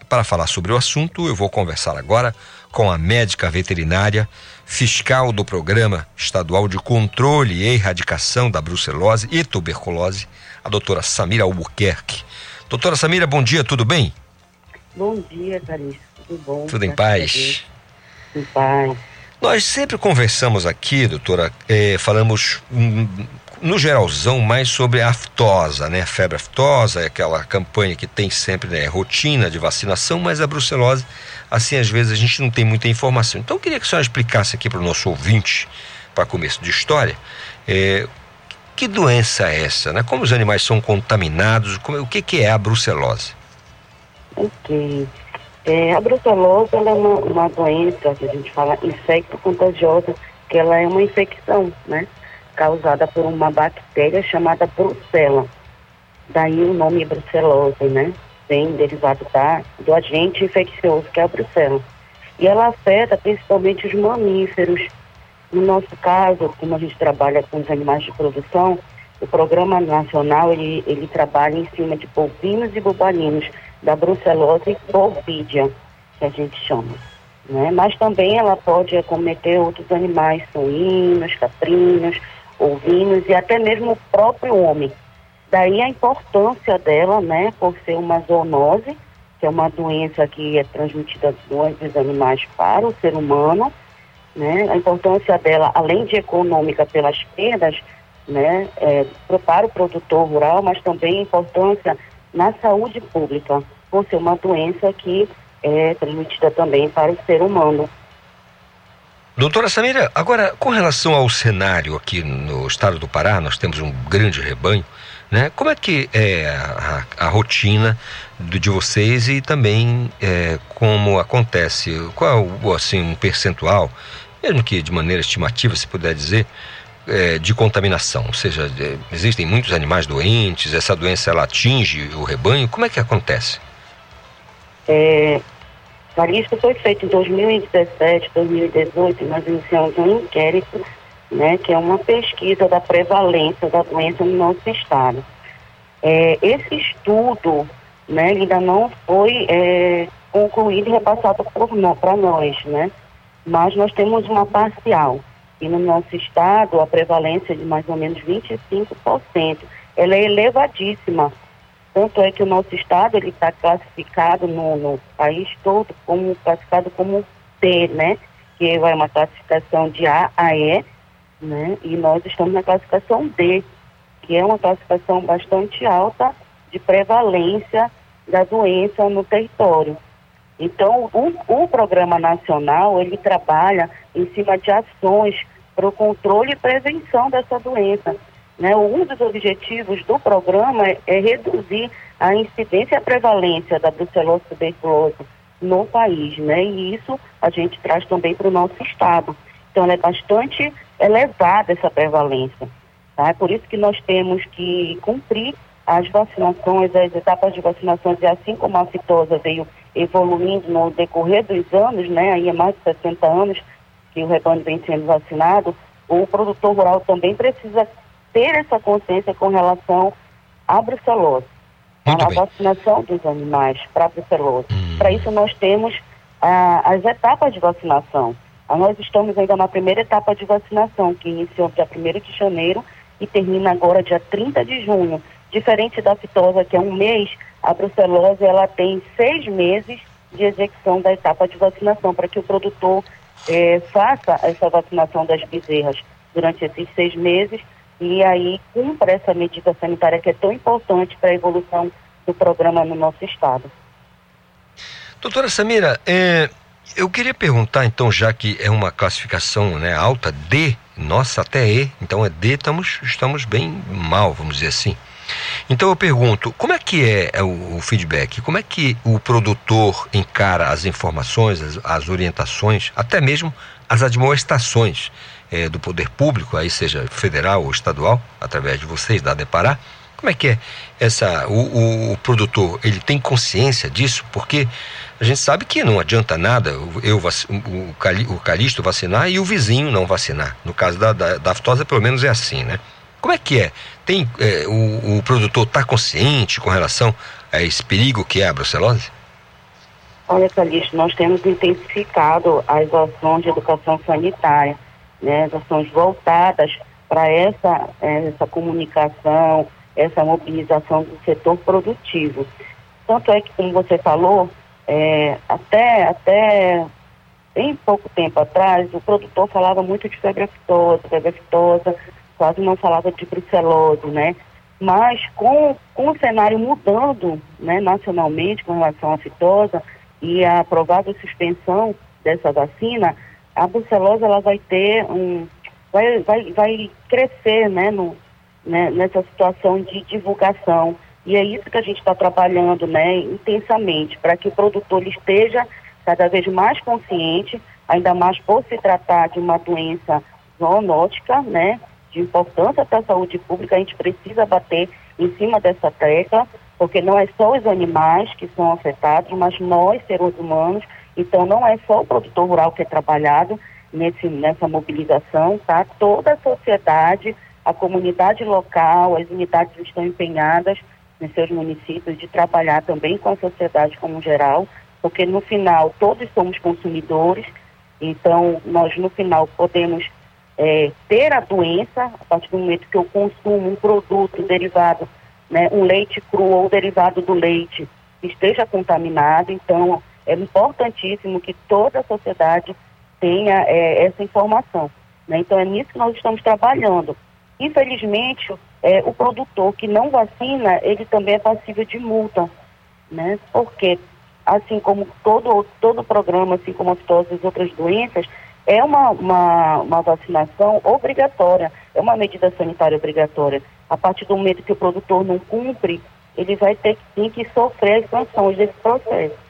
Para falar sobre o assunto, eu vou conversar agora com a médica veterinária, fiscal do Programa Estadual de Controle e Erradicação da Brucelose e Tuberculose, a doutora Samira Albuquerque. Doutora Samira, bom dia, tudo bem? Bom dia, Clarice. Tudo bom? Tudo em paz? Em paz. Nós sempre conversamos aqui, doutora, eh, falamos hum, no geralzão mais sobre a aftosa, né? Febre aftosa, é aquela campanha que tem sempre né, rotina de vacinação, mas a brucelose, assim, às vezes a gente não tem muita informação. Então eu queria que a senhora explicasse aqui para o nosso ouvinte, para começo de história, eh, que doença é essa, né? Como os animais são contaminados, como- o que, que é a brucelose? Ok. É, a brucelose é uma, uma doença que a gente fala infecto-contagiosa, que ela é uma infecção, né? Causada por uma bactéria chamada brucela. Daí o nome brucelose, né? Vem derivado da, do agente infeccioso, que é a brucela. E ela afeta principalmente os mamíferos. No nosso caso, como a gente trabalha com os animais de produção, o programa nacional ele, ele trabalha em cima de bovinos e bubalinos da brucelose bovídea, que a gente chama. Né? Mas também ela pode acometer outros animais suínos, caprinos, ovinos e até mesmo o próprio homem. Daí a importância dela, né, por ser uma zoonose, que é uma doença que é transmitida dos animais para o ser humano, né? A importância dela, além de econômica pelas perdas, né, é, para o produtor rural, mas também a importância na saúde pública, por ser uma doença que é transmitida também para o ser humano. Doutora Samira, agora com relação ao cenário aqui no estado do Pará, nós temos um grande rebanho, né? Como é que é a, a rotina de vocês e também é, como acontece? Qual assim um percentual, mesmo que de maneira estimativa, se puder dizer, é, de contaminação? Ou seja, é, existem muitos animais doentes, essa doença ela atinge o rebanho, como é que acontece? É, isso foi feito em 2017, 2018, nós iniciamos um inquérito né, que é uma pesquisa da prevalência da doença no nosso estado. É, esse estudo né, ainda não foi é, concluído e repassado para nós, né? mas nós temos uma parcial. E no nosso estado, a prevalência é de mais ou menos 25%. Ela é elevadíssima. Tanto é que o nosso estado ele está classificado no, no, país todo como classificado como T, né? Que é uma classificação de A a E, né? E nós estamos na classificação D, que é uma classificação bastante alta de prevalência da doença no território. Então, o, o programa nacional, ele trabalha em cima de ações para o controle e prevenção dessa doença. Né? Um dos objetivos do programa é, é reduzir a incidência e a prevalência da brucelose tuberculose no país, né? E isso a gente traz também para o nosso estado. Então, é bastante elevada essa prevalência. Tá? É por isso que nós temos que cumprir as vacinações, as etapas de vacinações, e assim como a fitosa veio evoluindo no decorrer dos anos, né? Aí é mais de 60 anos que o rebanho vem sendo vacinado, o produtor rural também precisa ter essa consciência com relação à brucelose, a bem. vacinação dos animais para a brucelose. Hum. Para isso nós temos ah, as etapas de vacinação. Ah, nós estamos ainda na primeira etapa de vacinação, que iniciou dia 1 de janeiro e termina agora dia 30 de junho. Diferente da fitosa, que é um mês, a brucelose ela tem seis meses de execução da etapa de vacinação, para que o produtor eh, faça essa vacinação das bezerras durante esses seis meses e aí cumpra essa medida sanitária que é tão importante para a evolução do programa no nosso estado. Doutora Samira, é, eu queria perguntar então, já que é uma classificação né, alta, D, nossa, até E, então é D, estamos, estamos bem mal, vamos dizer assim. Então eu pergunto, como é que é, é o, feedback? Como é que o produtor encara as informações, as, as orientações, até mesmo as admoestações eh, do poder público, aí seja federal ou estadual, através de vocês, da Depará? Como é que é essa o, o, o produtor? Ele tem consciência disso? Porque a gente sabe que não adianta nada eu o, o Calixto vacinar e o vizinho não vacinar. No caso da, da, da aftosa, pelo menos é assim, né? Como é que é? Tem eh, o, o produtor está consciente com relação a esse perigo que é a brucelose? Olha, Calixto, nós temos intensificado as ações de educação sanitária, né, as ações voltadas para essa, eh, essa comunicação, essa mobilização do setor produtivo. Tanto é que, como você falou, eh, até, até bem pouco tempo atrás, o produtor falava muito de febre aftosa, febre aftosa, quase não falava de brucelose, né? Mas com, com o cenário mudando né, nacionalmente com relação à fitosa e a provável suspensão dessa vacina, a brucelose ela vai ter um vai, vai, vai crescer né, no, né, nessa situação de divulgação. E é isso que a gente está trabalhando né, intensamente, para que o produtor esteja cada vez mais consciente, ainda mais por se tratar de uma doença zoonótica, né, de importância para a saúde pública, a gente precisa bater em cima dessa tecla, porque não é só os animais que são afetados, mas nós, seres humanos, então não é só o produtor rural que é trabalhado nesse, nessa mobilização, tá? Toda a sociedade, a comunidade local, as unidades estão empenhadas nos seus municípios de trabalhar também com a sociedade como geral, porque no final todos somos consumidores, então nós no final podemos é, ter a doença a partir do momento que eu consumo um produto derivado né, um leite cru ou derivado do leite esteja contaminado. Então, é importantíssimo que toda a sociedade tenha é, essa informação. Né? Então, é nisso que nós estamos trabalhando. Infelizmente, é, o produtor que não vacina, ele também é passível de multa, né? Porque, assim como todo, todo programa, assim como as todas as outras doenças, é uma, uma, uma vacinação obrigatória, é uma medida sanitária obrigatória. A partir do momento que o produtor não cumpre, ele vai ter tem que sofrer as sanções desse processo.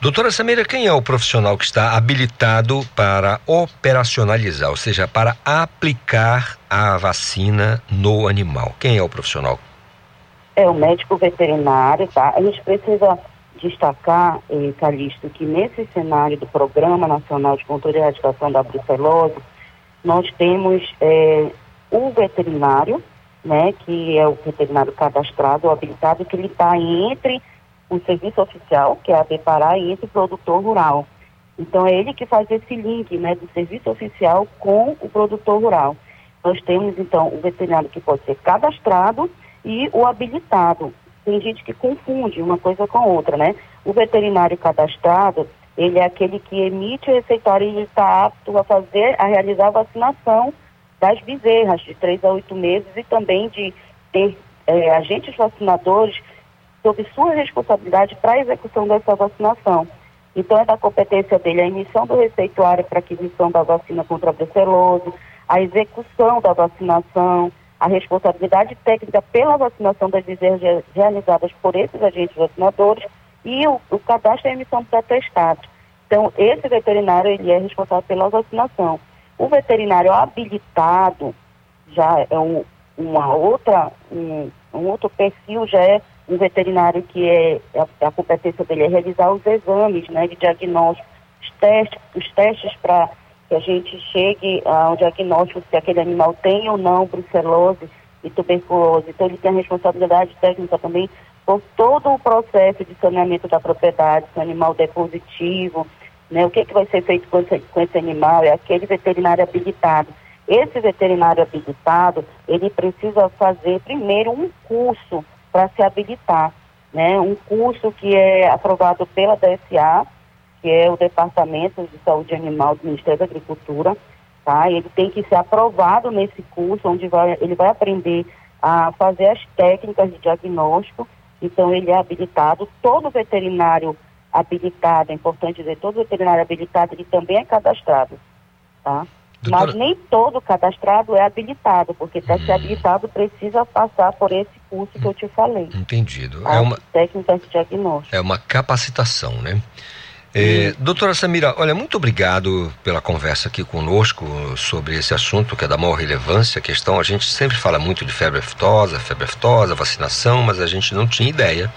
Doutora Samira, quem é o profissional que está habilitado para operacionalizar, ou seja, para aplicar a vacina no animal? Quem é o profissional? É o médico veterinário, tá? A gente precisa destacar, eh, Calixto, que nesse cenário do Programa Nacional de Controle e Erradicação da Brucelose, nós temos eh, o veterinário, né, que é o veterinário cadastrado, o habilitado, que ele está entre o serviço oficial, que é a Pará, e esse produtor rural. Então é ele que faz esse link né, do serviço oficial com o produtor rural. Nós temos então o veterinário que pode ser cadastrado e o habilitado. Tem gente que confunde uma coisa com outra, né? O veterinário cadastrado, ele é aquele que emite o receituário e está apto a fazer, a realizar a vacinação das bezerras de 3 a 8 meses e também de ter é, agentes vacinadores sob sua responsabilidade para a execução dessa vacinação. Então, é da competência dele a emissão do receituário para aquisição da vacina contra a brucelose, a execução da vacinação, a responsabilidade técnica pela vacinação das bezerras realizadas por esses agentes vacinadores e o, o cadastro e emissão do atestado. Então, esse veterinário ele é responsável pela vacinação. O veterinário habilitado já é um, uma outra, um, um outro perfil, já é um veterinário que é a, a, competência dele é realizar os exames né, de diagnóstico, os testes, os testes para que a gente chegue ao diagnóstico se aquele animal tem ou não brucelose e tuberculose. Então ele tem a responsabilidade técnica também por todo o processo de saneamento da propriedade, se o animal der positivo, né, o que, que vai ser feito com esse, com esse animal, é aquele veterinário habilitado. Esse veterinário habilitado, ele precisa fazer primeiro um curso para se habilitar, né? Um curso que é aprovado pela DSA, que é o Departamento de Saúde Animal do Ministério da Agricultura, tá? Ele tem que ser aprovado nesse curso, onde vai, ele vai aprender a fazer as técnicas de diagnóstico, então ele é habilitado, todo veterinário habilitado, é importante dizer, todo veterinário habilitado, ele também é cadastrado, tá? Doutora... Mas nem todo cadastrado é habilitado, porque para hum. ser habilitado precisa passar por esse curso que eu te falei. Entendido. é uma técnica de diagnóstico. É uma capacitação, né? É, doutora Samira, olha, muito obrigado pela conversa aqui conosco sobre esse assunto que é da maior relevância. A questão, a gente sempre fala muito de febre aftosa, febre aftosa, vacinação, mas a gente não tinha ideia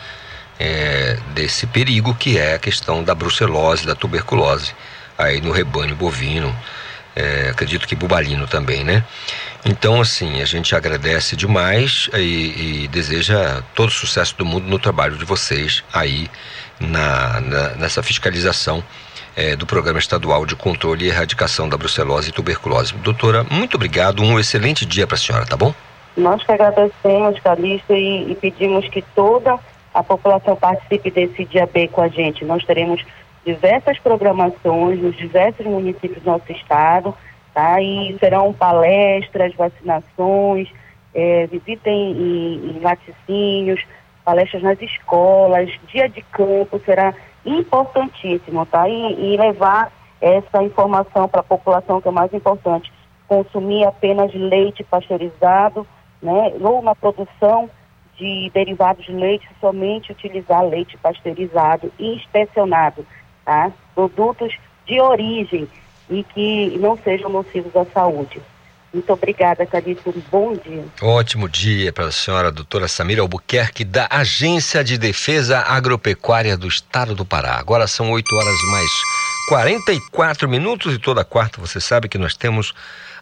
é, desse perigo que é a questão da brucelose, da tuberculose aí no rebanho bovino é, acredito que bubalino também, né? Então, assim, a gente agradece demais e, e, deseja todo sucesso do mundo no trabalho de vocês aí na, na nessa fiscalização é, do Programa Estadual de Controle e Erradicação da Brucelose e Tuberculose. Doutora, muito obrigado, um excelente dia para a senhora, tá bom? Nós que agradecemos, Calixto, e, e pedimos que toda a população participe desse dia B com a gente. Nós teremos diversas programações nos diversos municípios do nosso estado, tá? E serão palestras, vacinações, é, visitem em, em laticínios, palestras nas escolas, dia de campo será importantíssimo, tá? E, e levar essa informação para a população que é mais importante. Consumir apenas leite pasteurizado, né? Ou na produção de derivados de leite, somente utilizar leite pasteurizado e inspecionado tá? produtos de origem e que não sejam nocivos à saúde. Muito obrigada, Calixto. Um bom dia. Ótimo dia para a senhora doutora Samira Albuquerque, da Agência de Defesa Agropecuária do Estado do Pará. Agora são 8 horas mais 44 minutos e toda quarta você sabe que nós temos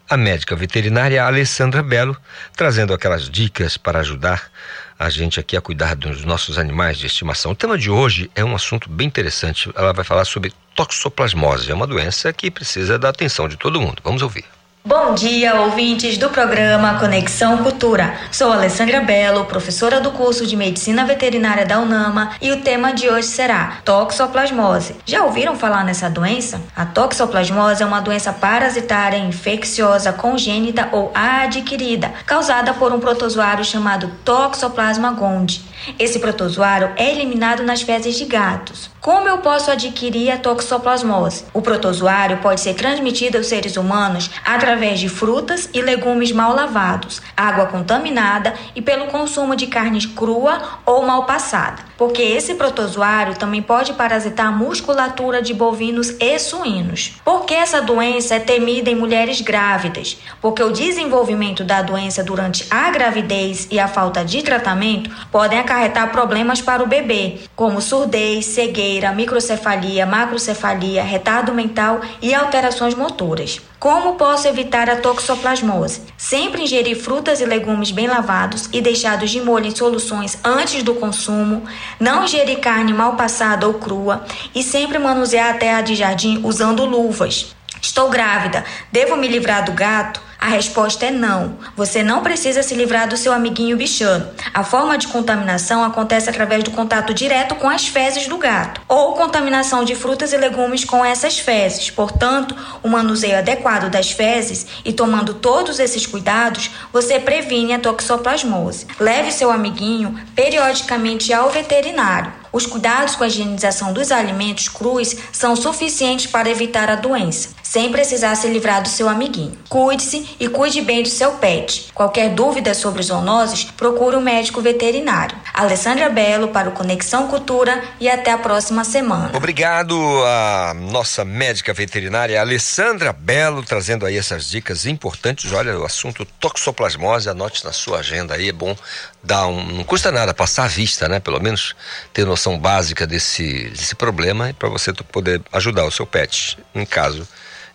a médica veterinária Alessandra Belo trazendo aquelas dicas para ajudar a gente aqui a cuidar dos nossos animais de estimação. O tema de hoje é um assunto bem interessante. Ela vai falar sobre toxoplasmose. É uma doença que precisa da atenção de todo mundo. Vamos ouvir. Bom dia, ouvintes do programa Conexão Cultura. Sou Alessandra Belo, professora do curso de Medicina Veterinária da UNAMA, e o tema de hoje será toxoplasmose. Já ouviram falar nessa doença? A toxoplasmose é uma doença parasitária infecciosa congênita ou adquirida, causada por um protozoário chamado Toxoplasma gondii. Esse protozoário é eliminado nas fezes de gatos. Como eu posso adquirir a toxoplasmose? O protozoário pode ser transmitido aos seres humanos através de frutas e legumes mal lavados, água contaminada e pelo consumo de carne crua ou mal passada. Porque esse protozoário também pode parasitar a musculatura de bovinos e suínos. Por que essa doença é temida em mulheres grávidas? Porque o desenvolvimento da doença durante a gravidez e a falta de tratamento podem acarretar problemas para o bebê, como surdez, cegueira, microcefalia, macrocefalia, retardo mental e alterações motoras. Como posso evitar a toxoplasmose? Sempre ingerir frutas e legumes bem lavados e deixados de molho em soluções antes do consumo, não ingerir carne mal passada ou crua e sempre manusear a terra de jardim usando luvas. Estou grávida, devo me livrar do gato? A resposta é não. Você não precisa se livrar do seu amiguinho bichano. A forma de contaminação acontece através do contato direto com as fezes do gato, ou contaminação de frutas e legumes com essas fezes. Portanto, o manuseio adequado das fezes e tomando todos esses cuidados, você previne a toxoplasmose. Leve seu amiguinho periodicamente ao veterinário. Os cuidados com a higienização dos alimentos crus são suficientes para evitar a doença, sem precisar se livrar do seu amiguinho. Cuide-se e cuide bem do seu pet. Qualquer dúvida sobre zoonoses, procure um médico veterinário. Alessandra Belo para o Conexão Cultura e até a próxima semana. Obrigado à nossa médica veterinária Alessandra Belo, trazendo aí essas dicas importantes. Olha, o assunto toxoplasmose, anote na sua agenda aí, é bom dar um. Não custa nada passar a vista, né? Pelo menos ter noção básica desse, desse problema para você poder ajudar o seu pet em caso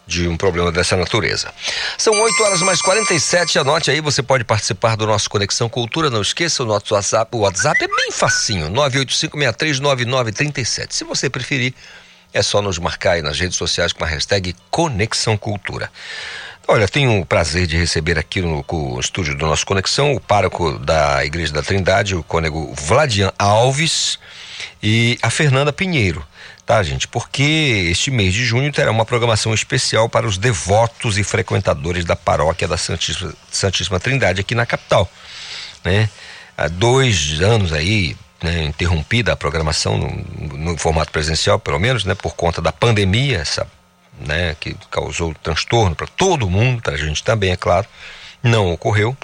de um problema dessa natureza. São 8 horas mais 47, anote aí, você pode participar do nosso Conexão Cultura, não esqueça o nosso WhatsApp, o WhatsApp é bem facinho, 985639937. Se você preferir, é só nos marcar aí nas redes sociais com a hashtag Conexão Cultura. Olha, tenho o prazer de receber aqui no, no estúdio do nosso Conexão o pároco da Igreja da Trindade, o cônego Vladian Alves e a Fernanda Pinheiro tá, gente? Porque este mês de junho terá uma programação especial para os devotos e frequentadores da paróquia da Santíssima, Santíssima Trindade aqui na capital, né? Há dois anos aí, né, interrompida a programação no, no, formato presencial, pelo menos, né, por conta da pandemia, essa né, que causou transtorno para todo mundo, para a gente também, é claro, não ocorreu.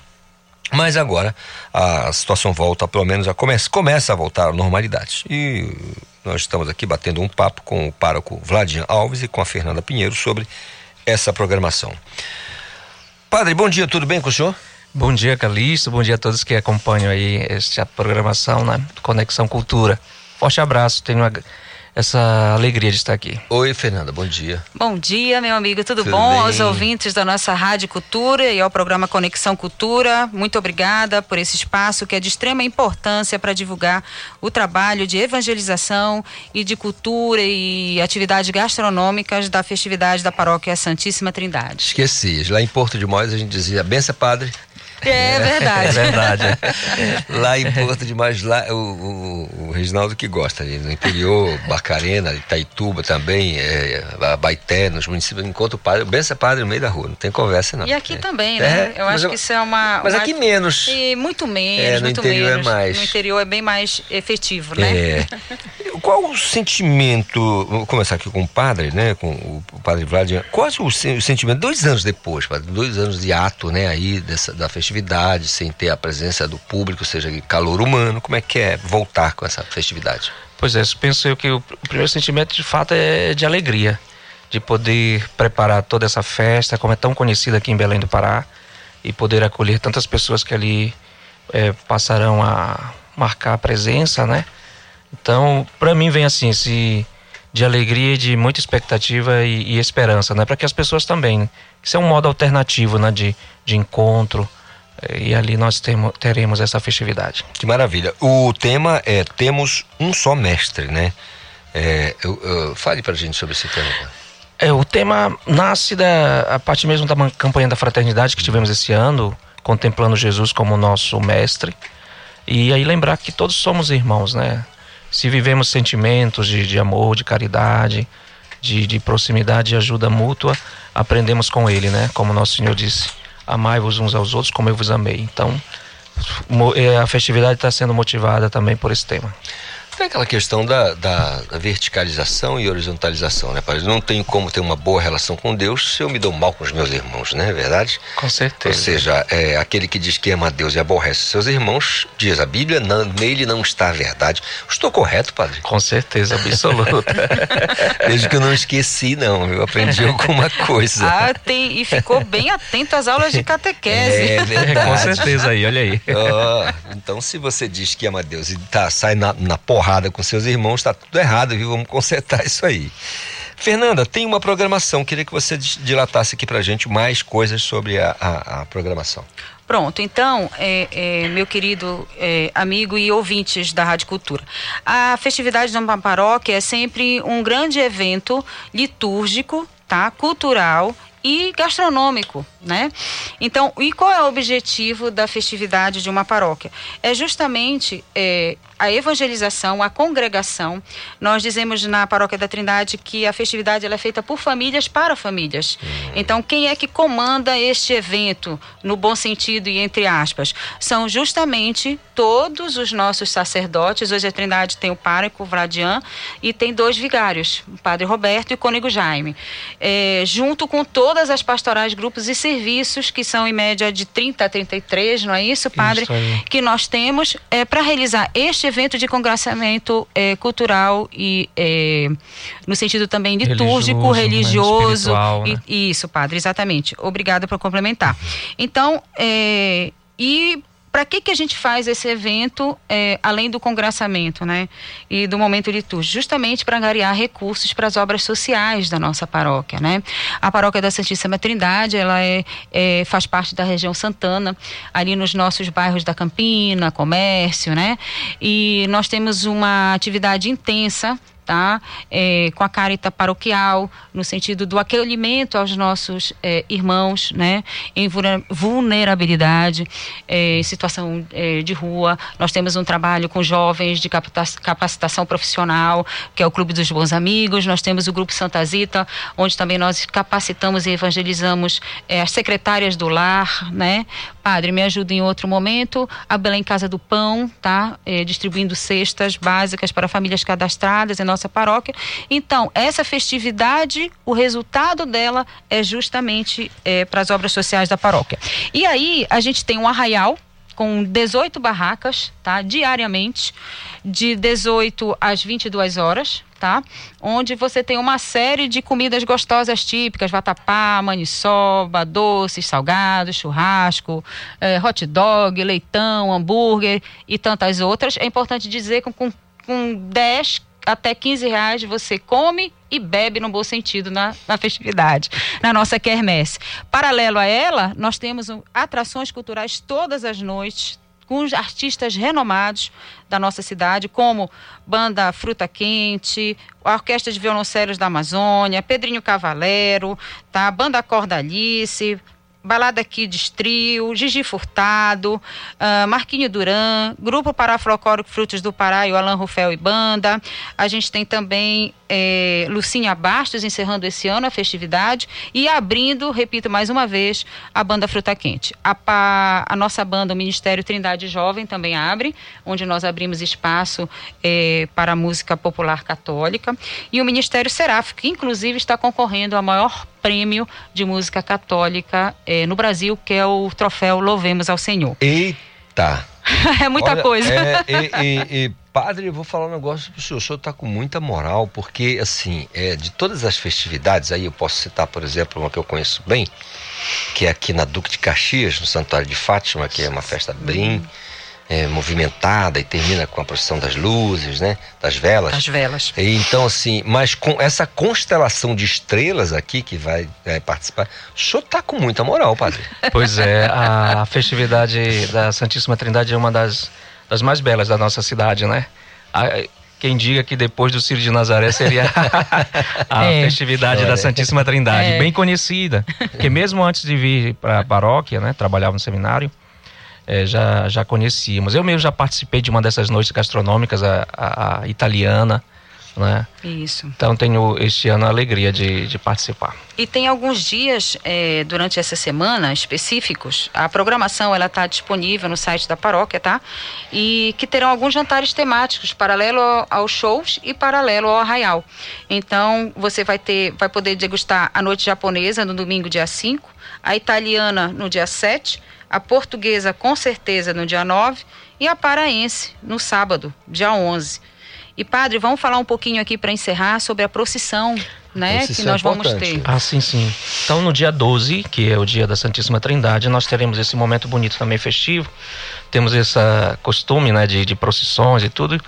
Mas agora a situação volta, pelo menos, a começa, começa a voltar à normalidade. E nós estamos aqui batendo um papo com o pároco Vladimir Alves e com a Fernanda Pinheiro sobre essa programação. Padre, bom dia, tudo bem com o senhor? Bom dia, Calixto. Bom dia a todos que acompanham aí esta programação, né? Conexão Cultura. Forte abraço. Tenho uma essa alegria de estar aqui. Oi, Fernanda, bom dia. Bom dia, meu amigo, tudo, tudo bom? Bem? Aos ouvintes da nossa Rádio Cultura e ao programa Conexão Cultura, muito obrigada por esse espaço que é de extrema importância para divulgar o trabalho de evangelização e de cultura e atividades gastronômicas da festividade da Paróquia Santíssima Trindade. Esqueci, lá em Porto de Mós a gente dizia, benção padre, é verdade. É verdade. lá em Porto de Mais, lá, o, o, o, Reginaldo que gosta ali, no interior, Bacarena, Itaituba também, é, Baité, nos municípios, encontra o padre, benção padre no meio da rua, não tem conversa não. E aqui é. também, né? É, eu acho eu, que isso é uma... Mas uma, aqui menos. E muito menos, é, no muito interior menos. É mais. No interior é bem mais efetivo, né? É. Qual o sentimento, vou começar aqui com o padre, né, com o padre Vladimir, qual o, o sentimento, dois anos depois, padre, dois anos de ato, né, aí, dessa, da festividade, festividade, sem ter a presença do público, seja calor humano? Como é que é voltar com essa festividade? Pois é, penso eu que o primeiro sentimento de fato é de alegria, de poder preparar toda essa festa, como é tão conhecida aqui em Belém do Pará, e poder acolher tantas pessoas que ali é, passarão a marcar a presença, né? Então, para mim vem assim, esse de alegria, de muita expectativa e, e esperança, né? Para que as pessoas também, isso é um modo alternativo, né? De, de encontro, e ali nós teremos essa festividade. Que maravilha. O tema é Temos um só mestre, né? É, eu, eu, fale para a gente sobre esse tema. É, o tema nasce da, a partir mesmo da campanha da fraternidade que tivemos esse ano, contemplando Jesus como nosso mestre. E aí lembrar que todos somos irmãos, né? Se vivemos sentimentos de, de amor, de caridade, de, de proximidade e ajuda mútua, aprendemos com ele, né? Como nosso Senhor disse, amai-vos uns aos outros como eu vos amei. Então, é, a festividade está sendo motivada também por esse tema. Tem aquela questão da, da, da, verticalização e horizontalização, né, Padre? Não tenho como ter uma boa relação com Deus se eu me dou mal com os meus irmãos, não é verdade? Com certeza. Ou seja, é, aquele que diz que ama Deus e aborrece seus irmãos, diz a Bíblia, não, nele não está a verdade. Estou correto, Padre? Com certeza, absoluta. Desde que eu não esqueci, não. Eu aprendi alguma coisa. Ah, tem, e ficou bem atento às aulas de catequese. É verdade. com certeza aí, olha aí. Oh, então, se você diz que ama Deus e tá, sai na, na porrada porrada com seus irmãos, está tudo errado, viu? Vamos consertar isso aí. Fernanda, tem uma programação, queria que você dilatasse aqui pra gente mais coisas sobre a, a, a programação. Pronto, então, é, é, meu querido é, amigo e ouvintes da Rádio Cultura, a festividade da paróquia é sempre um grande evento litúrgico, tá? cultural e gastronômico, né? Então, e qual é o objetivo da festividade de uma paróquia? É justamente é, a evangelização, a congregação. Nós dizemos na Paróquia da Trindade que a festividade é feita por famílias para famílias. Uhum. Então, quem é que comanda este evento, no bom sentido e entre aspas? São justamente todos os nossos sacerdotes. Hoje a Trindade tem o pároco Vradian e tem dois vigários, o Padre Roberto e o Cônego Jaime. É, junto com todas as pastorais, grupos e serviços, que são em média de 30 a 33, não é isso, Padre? Isso que nós temos é, para realizar este evento de congressamento é, cultural e é, no sentido também litúrgico, religioso. religioso né? e, isso, padre, exatamente. Obrigada por complementar. Então, é, e para que, que a gente faz esse evento, é, além do congressamento, né? E do momento litúrgico? Justamente para angariar recursos para as obras sociais da nossa paróquia, né? A paróquia da Santíssima Trindade, ela é, é, faz parte da região Santana, ali nos nossos bairros da Campina, Comércio, né? E nós temos uma atividade intensa tá? É, com a carita paroquial, no sentido do acolhimento aos nossos é, irmãos, né? Em vulnerabilidade, é, situação é, de rua. Nós temos um trabalho com jovens de capacitação profissional, que é o Clube dos Bons Amigos. Nós temos o Grupo Santa Zita, onde também nós capacitamos e evangelizamos é, as secretárias do lar, né? Padre, me ajuda em outro momento. A Belém Casa do Pão, tá? É, distribuindo cestas básicas para famílias cadastradas em nossa nossa paróquia. Então, essa festividade, o resultado dela é justamente é, para as obras sociais da paróquia. E aí, a gente tem um arraial com 18 barracas, tá? Diariamente, de 18 às 22 horas, tá? Onde você tem uma série de comidas gostosas típicas, vatapá, maniçoba, doces, salgados, churrasco, eh, hot dog, leitão, hambúrguer e tantas outras. É importante dizer que com, com 10 até 15 reais você come e bebe no bom sentido na, na festividade, na nossa quermesse. Paralelo a ela, nós temos um, atrações culturais todas as noites, com artistas renomados da nossa cidade, como Banda Fruta Quente, a Orquestra de Violoncelos da Amazônia, Pedrinho Cavalero, tá? Banda Cordalice, Balada Kids Trio, Gigi Furtado, uh, Marquinho Duran, Grupo Paraflocórico Frutos do Pará e o Alan Rufel e Banda. A gente tem também é, Lucinha Bastos encerrando esse ano a festividade e abrindo, repito mais uma vez, a banda Fruta Quente. A, a nossa banda, o Ministério Trindade Jovem, também abre, onde nós abrimos espaço é, para a música popular católica. E o Ministério Seráfico, que inclusive está concorrendo ao maior prêmio de música católica é, no Brasil, que é o troféu Louvemos ao Senhor. Eita! é muita Olha, coisa. É, e, e, padre, eu vou falar um negócio pro senhor. O senhor está com muita moral, porque, assim, é, de todas as festividades, aí eu posso citar, por exemplo, uma que eu conheço bem, que é aqui na Duque de Caxias, no Santuário de Fátima, que é uma festa bem é, movimentada e termina com a procissão das luzes, né? Das velas. Das velas. E, então, assim, mas com essa constelação de estrelas aqui que vai é, participar, o senhor está com muita moral, padre. Pois é, a festividade da Santíssima Trindade é uma das, das mais belas da nossa cidade, né? A, quem diga que depois do Círio de Nazaré seria a É. festividade da Olha. Santíssima Trindade, É. bem conhecida. Porque mesmo antes de vir para a paróquia, né, trabalhava no seminário, eh, já, já conhecíamos. Eu mesmo já participei de uma dessas noites gastronômicas, a, a- a italiana, né? Isso. Então tenho este ano a alegria de, de participar. E tem alguns dias eh, durante essa semana específicos. A programação ela está disponível no site da paróquia, tá? E que terão alguns jantares temáticos paralelo ao- aos shows e paralelo ao arraial. Então você vai ter, vai poder degustar a noite japonesa no domingo dia 5, a italiana no dia 7, a portuguesa com certeza no dia 9 e a paraense no sábado, dia 11. E padre, vamos falar um pouquinho aqui para encerrar sobre a procissão, né, que Procissão nós vamos importante. ter. Ah, sim, sim. Então, no dia 12, que é o dia da Santíssima Trindade, nós teremos esse momento bonito também festivo. Temos esse costume, né, de, de procissões e tudo.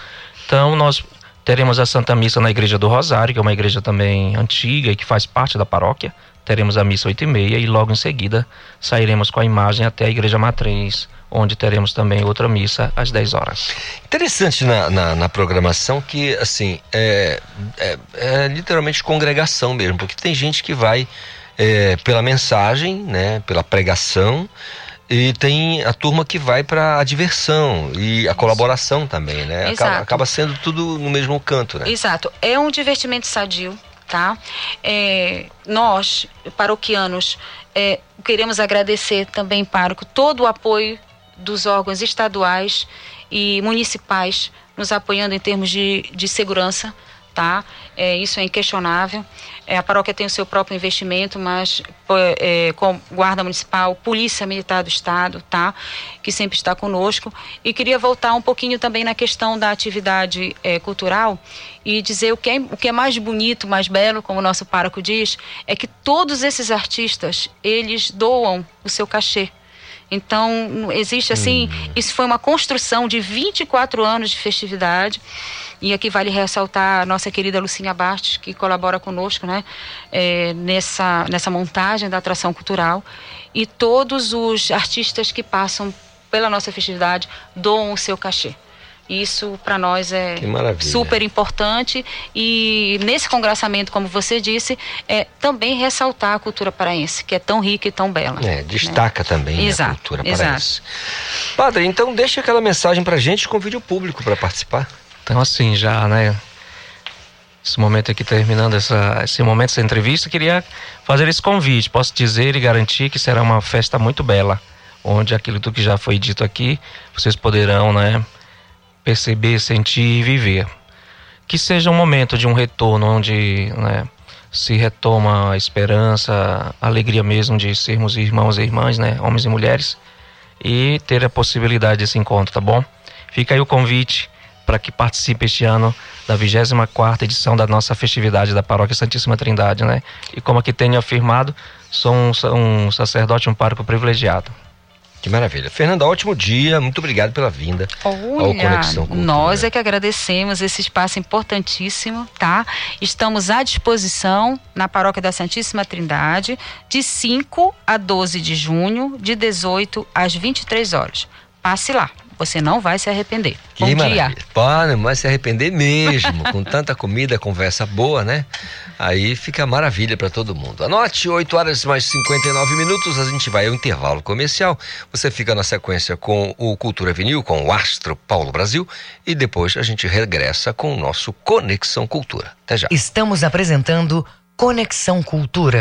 Então, nós teremos a Santa Missa na Igreja do Rosário, que é uma igreja também antiga e que faz parte da paróquia. Teremos a missa 8 e meia e logo em seguida sairemos com a imagem até a Igreja Matriz, onde teremos também outra missa às 10 horas. Interessante na, na, na programação que, assim, é, é, é literalmente congregação mesmo, porque tem gente que vai é, pela mensagem, né, pela pregação, e tem a turma que vai para a diversão e a colaboração também, né? Acaba, acaba sendo tudo no mesmo canto, né? Exato. É um divertimento sadio, tá? É, nós, paroquianos, é, queremos agradecer também, pároco, todo o apoio dos órgãos estaduais e municipais nos apoiando em termos de, de segurança, tá? É, isso é inquestionável. É, a paróquia tem o seu próprio investimento, mas é, com Guarda Municipal, Polícia Militar do Estado, tá? Que sempre está conosco. E queria voltar um pouquinho também na questão da atividade é, cultural e dizer o que, é, o que é mais bonito, mais belo, como o nosso pároco diz, é que todos esses artistas, eles doam o seu cachê. Então, existe assim, isso foi uma construção de 24 anos de festividade. E aqui vale ressaltar a nossa querida Lucinha Bastos, que colabora conosco né, é, nessa, nessa montagem da atração cultural. E todos os artistas que passam pela nossa festividade doam o seu cachê. Isso para nós é super importante e nesse congressamento, como você disse, é também ressaltar a cultura paraense, que é tão rica e tão bela. É, destaca também Exato, a cultura exato. paraense. Padre, então deixa aquela mensagem pra gente e convide o público para participar. Então, assim, já, né? Esse momento aqui terminando essa, esse momento, essa entrevista, queria fazer esse convite. Posso dizer e garantir que será uma festa muito bela, onde aquilo que já foi dito aqui, vocês poderão, né? Perceber, sentir e viver. Que seja um momento de um retorno onde, né? Se retoma a esperança, a alegria mesmo de sermos irmãos e irmãs, né? Homens e mulheres. E ter a possibilidade desse encontro, tá bom? Fica aí o convite para que participe este ano da 24 edição da nossa festividade da Paróquia Santíssima Trindade, né? E como aqui tenho afirmado, sou um, um sacerdote, um pároco privilegiado. Que maravilha. Fernanda, ótimo dia. Muito obrigado pela vinda ao Olha, Conexão Cultura. nós é que agradecemos esse espaço importantíssimo, tá? Estamos à disposição na Paróquia da Santíssima Trindade, de 5 a 12 de junho, de 18 às 23 horas. Passe lá, você não vai se arrepender. Que Bom maravilha. dia. Pá, não vai se arrepender mesmo. Com tanta comida, conversa boa, né? Aí fica maravilha para todo mundo. Anote, 8 horas mais 59 minutos, a gente vai ao intervalo comercial. Você fica na sequência com o Cultura Vinil, com o Astro Paulo Brasil. E depois a gente regressa com o nosso Conexão Cultura. Até já. Estamos apresentando Conexão Cultura.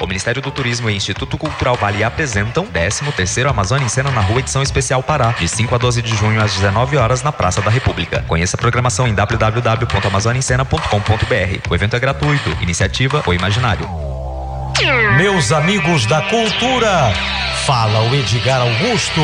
O Ministério do Turismo e Instituto Cultural Vale apresentam 13º Amazônia em Cena na Rua Edição Especial Pará, de 5 a 12 de junho às 19 horas na Praça da República. Conheça a programação em www.amazoniaencena.com.br. O evento é gratuito. Iniciativa O Imaginário. Meus amigos da cultura, fala o Edgar Augusto.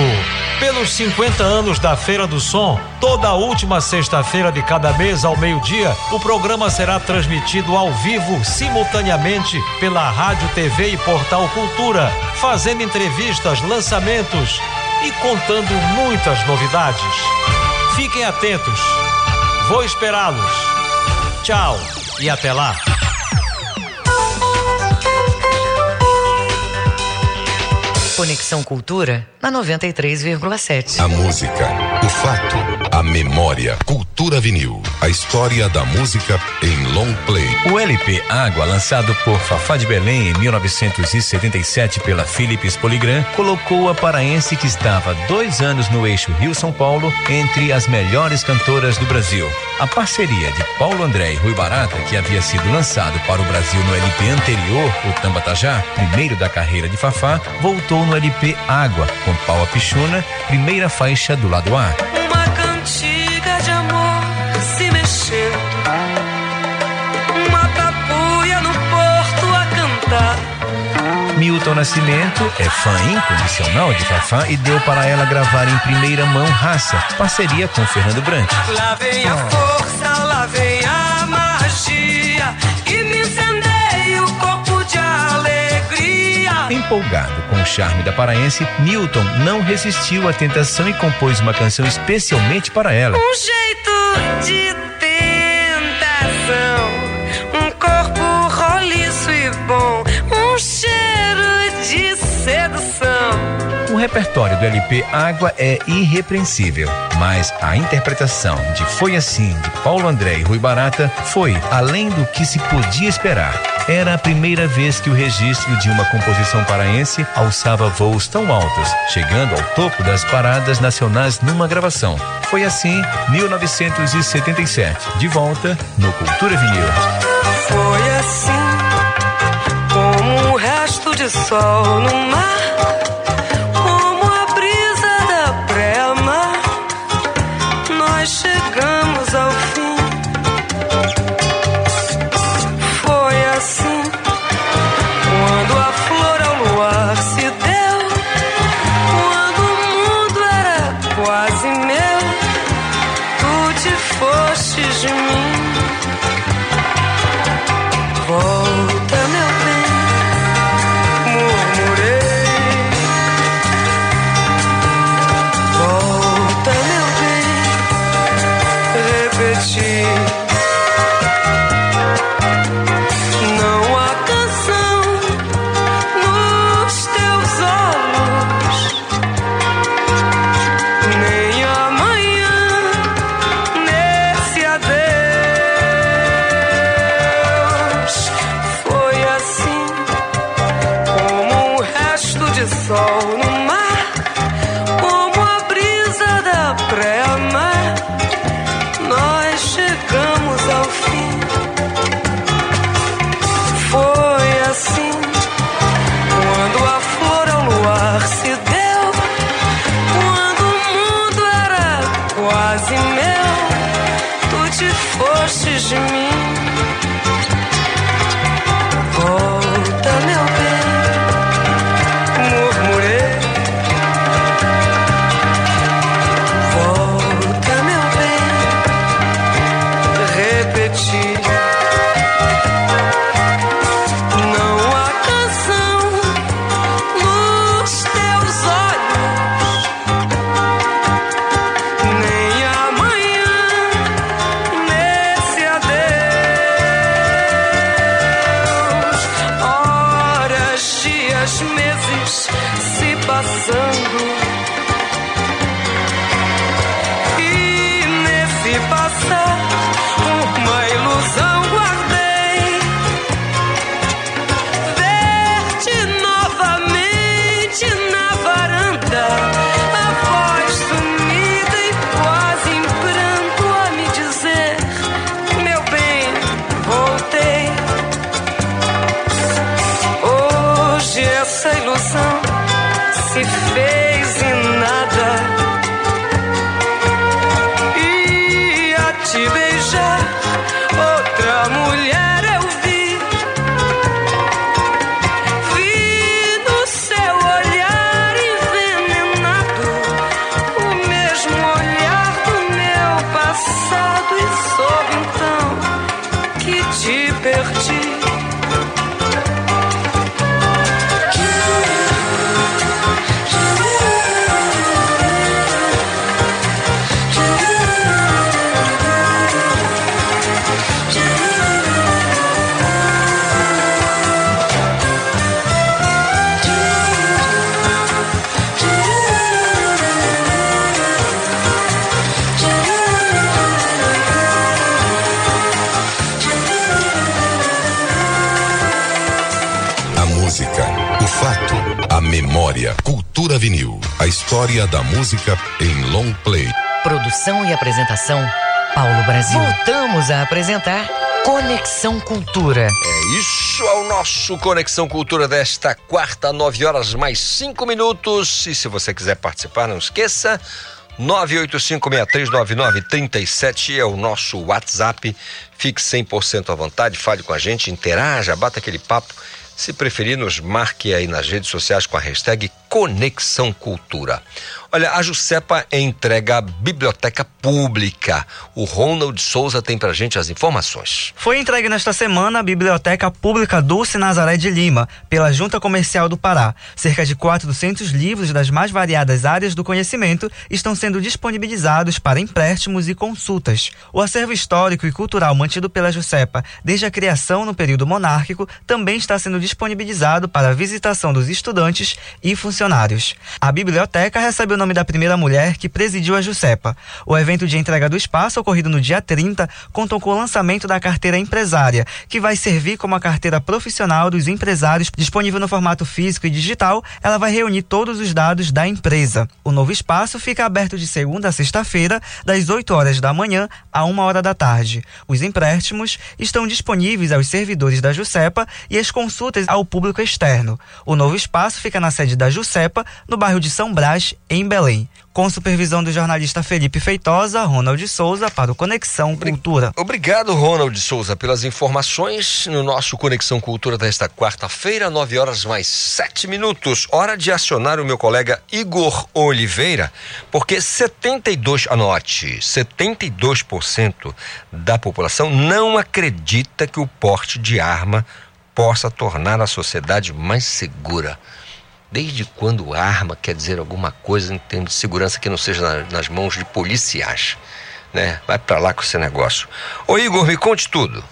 Pelos 50 anos da Feira do Som, toda última sexta-feira de cada mês ao meio-dia, o programa será transmitido ao vivo simultaneamente pela Rádio, TV e Portal Cultura, fazendo entrevistas, lançamentos e contando muitas novidades. Fiquem atentos. Vou esperá-los. Tchau e até lá. Conexão Cultura na 93,7. A música, o fato, a memória. Cultura vinil. A história da música em long play. O LP Água, lançado por Fafá de Belém em 1977 pela Philips Polygram, colocou a paraense que estava dois anos no eixo Rio-São Paulo entre as melhores cantoras do Brasil. A parceria de Paulo André e Rui Barata, que havia sido lançado para o Brasil no LP anterior, o Tambatajá, primeiro da carreira de Fafá, voltou no LP Água, com Paula Pichuna, primeira faixa do lado A. Uma cantiga de amor se mexeu. Uma tapuia no porto a cantar. Milton Nascimento é fã incondicional de Fafá e deu para ela gravar em primeira mão Raça, parceria com Fernando Brant. Lá vem a força, lá vem Empolgado com o charme da paraense, Milton não resistiu à tentação e compôs uma canção especialmente para ela. Um jeito de repertório do LP Água é irrepreensível, mas a interpretação de Foi Assim, de Paulo André e Rui Barata, foi além do que se podia esperar. Era a primeira vez que o registro de uma composição paraense alçava voos tão altos, chegando ao topo das paradas nacionais numa gravação. Foi assim, 1977, de volta no Cultura Vinil. Foi assim, como um resto de sol no mar, história da música em long play. Produção e apresentação, Paulo Brasil. Voltamos a apresentar Conexão Cultura. É isso é o nosso Conexão Cultura desta quarta, nove horas mais cinco minutos. E se você quiser participar, não esqueça. 985639937 é o nosso WhatsApp. Fique 100% à vontade, fale com a gente, interaja, bata aquele papo. Se preferir, nos marque aí nas redes sociais com a hashtag Conexão Cultura. Olha, a Jusepa entrega a biblioteca pública. O Ronald Souza tem pra gente as informações. Foi entregue nesta semana a Biblioteca Pública Dulce Nazaré de Lima, pela Junta Comercial do Pará. Cerca de 400 livros das mais variadas áreas do conhecimento estão sendo disponibilizados para empréstimos e consultas. O acervo histórico e cultural mantido pela Jusepa desde a criação no período monárquico também está sendo disponibilizado para a visitação dos estudantes e funcionários. A biblioteca recebe o nome da primeira mulher que presidiu a Jusepa. O evento de entrega do espaço, ocorrido no dia 30, contou com o lançamento da carteira empresária, que vai servir como a carteira profissional dos empresários, disponível no formato físico e digital. Ela vai reunir todos os dados da empresa. O novo espaço fica aberto de segunda a sexta-feira, das 8 horas da manhã a 1 hora da tarde. Os empréstimos estão disponíveis aos servidores da Jusepa e as consultas ao público externo. O novo espaço fica na sede da Jusepa, no bairro de São Brás, em Belém. Com supervisão do jornalista Felipe Feitosa, Ronald Souza para o Conexão Cultura. Obrigado, Ronald Souza, pelas informações no nosso Conexão Cultura desta quarta-feira, 9 horas mais 7 minutos. Hora de acionar o meu colega Igor Oliveira, porque 72, anote, 72% da população não acredita que o porte de arma possa tornar a sociedade mais segura. Desde quando arma quer dizer alguma coisa em termos de segurança que não seja na, nas mãos de policiais? Né? Vai para lá com esse negócio. Ô Igor, me conte tudo.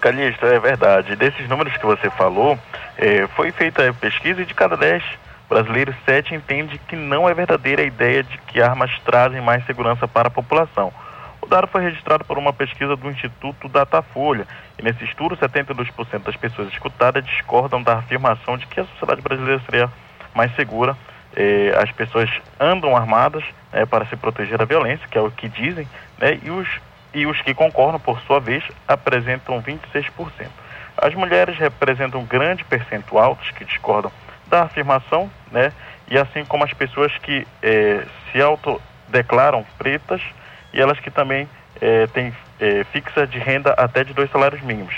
Calixto, é verdade. Desses números que você falou, eh, foi feita a pesquisa e de cada 10 brasileiros, 7 entende que não é verdadeira a ideia de que armas trazem mais segurança para a população. O dado foi registrado por uma pesquisa do Instituto Datafolha. E nesse estudo, 72% das pessoas escutadas discordam da afirmação de que a sociedade brasileira seria mais segura. Eh, as pessoas andam armadas né, para se proteger da violência, que é o que dizem, né, e, os, e os que concordam, por sua vez, apresentam 26%. As mulheres representam um grande percentual dos que discordam da afirmação, né, e assim como as pessoas que eh, se autodeclaram pretas e elas que também eh, têm fixa de renda até de dois salários mínimos.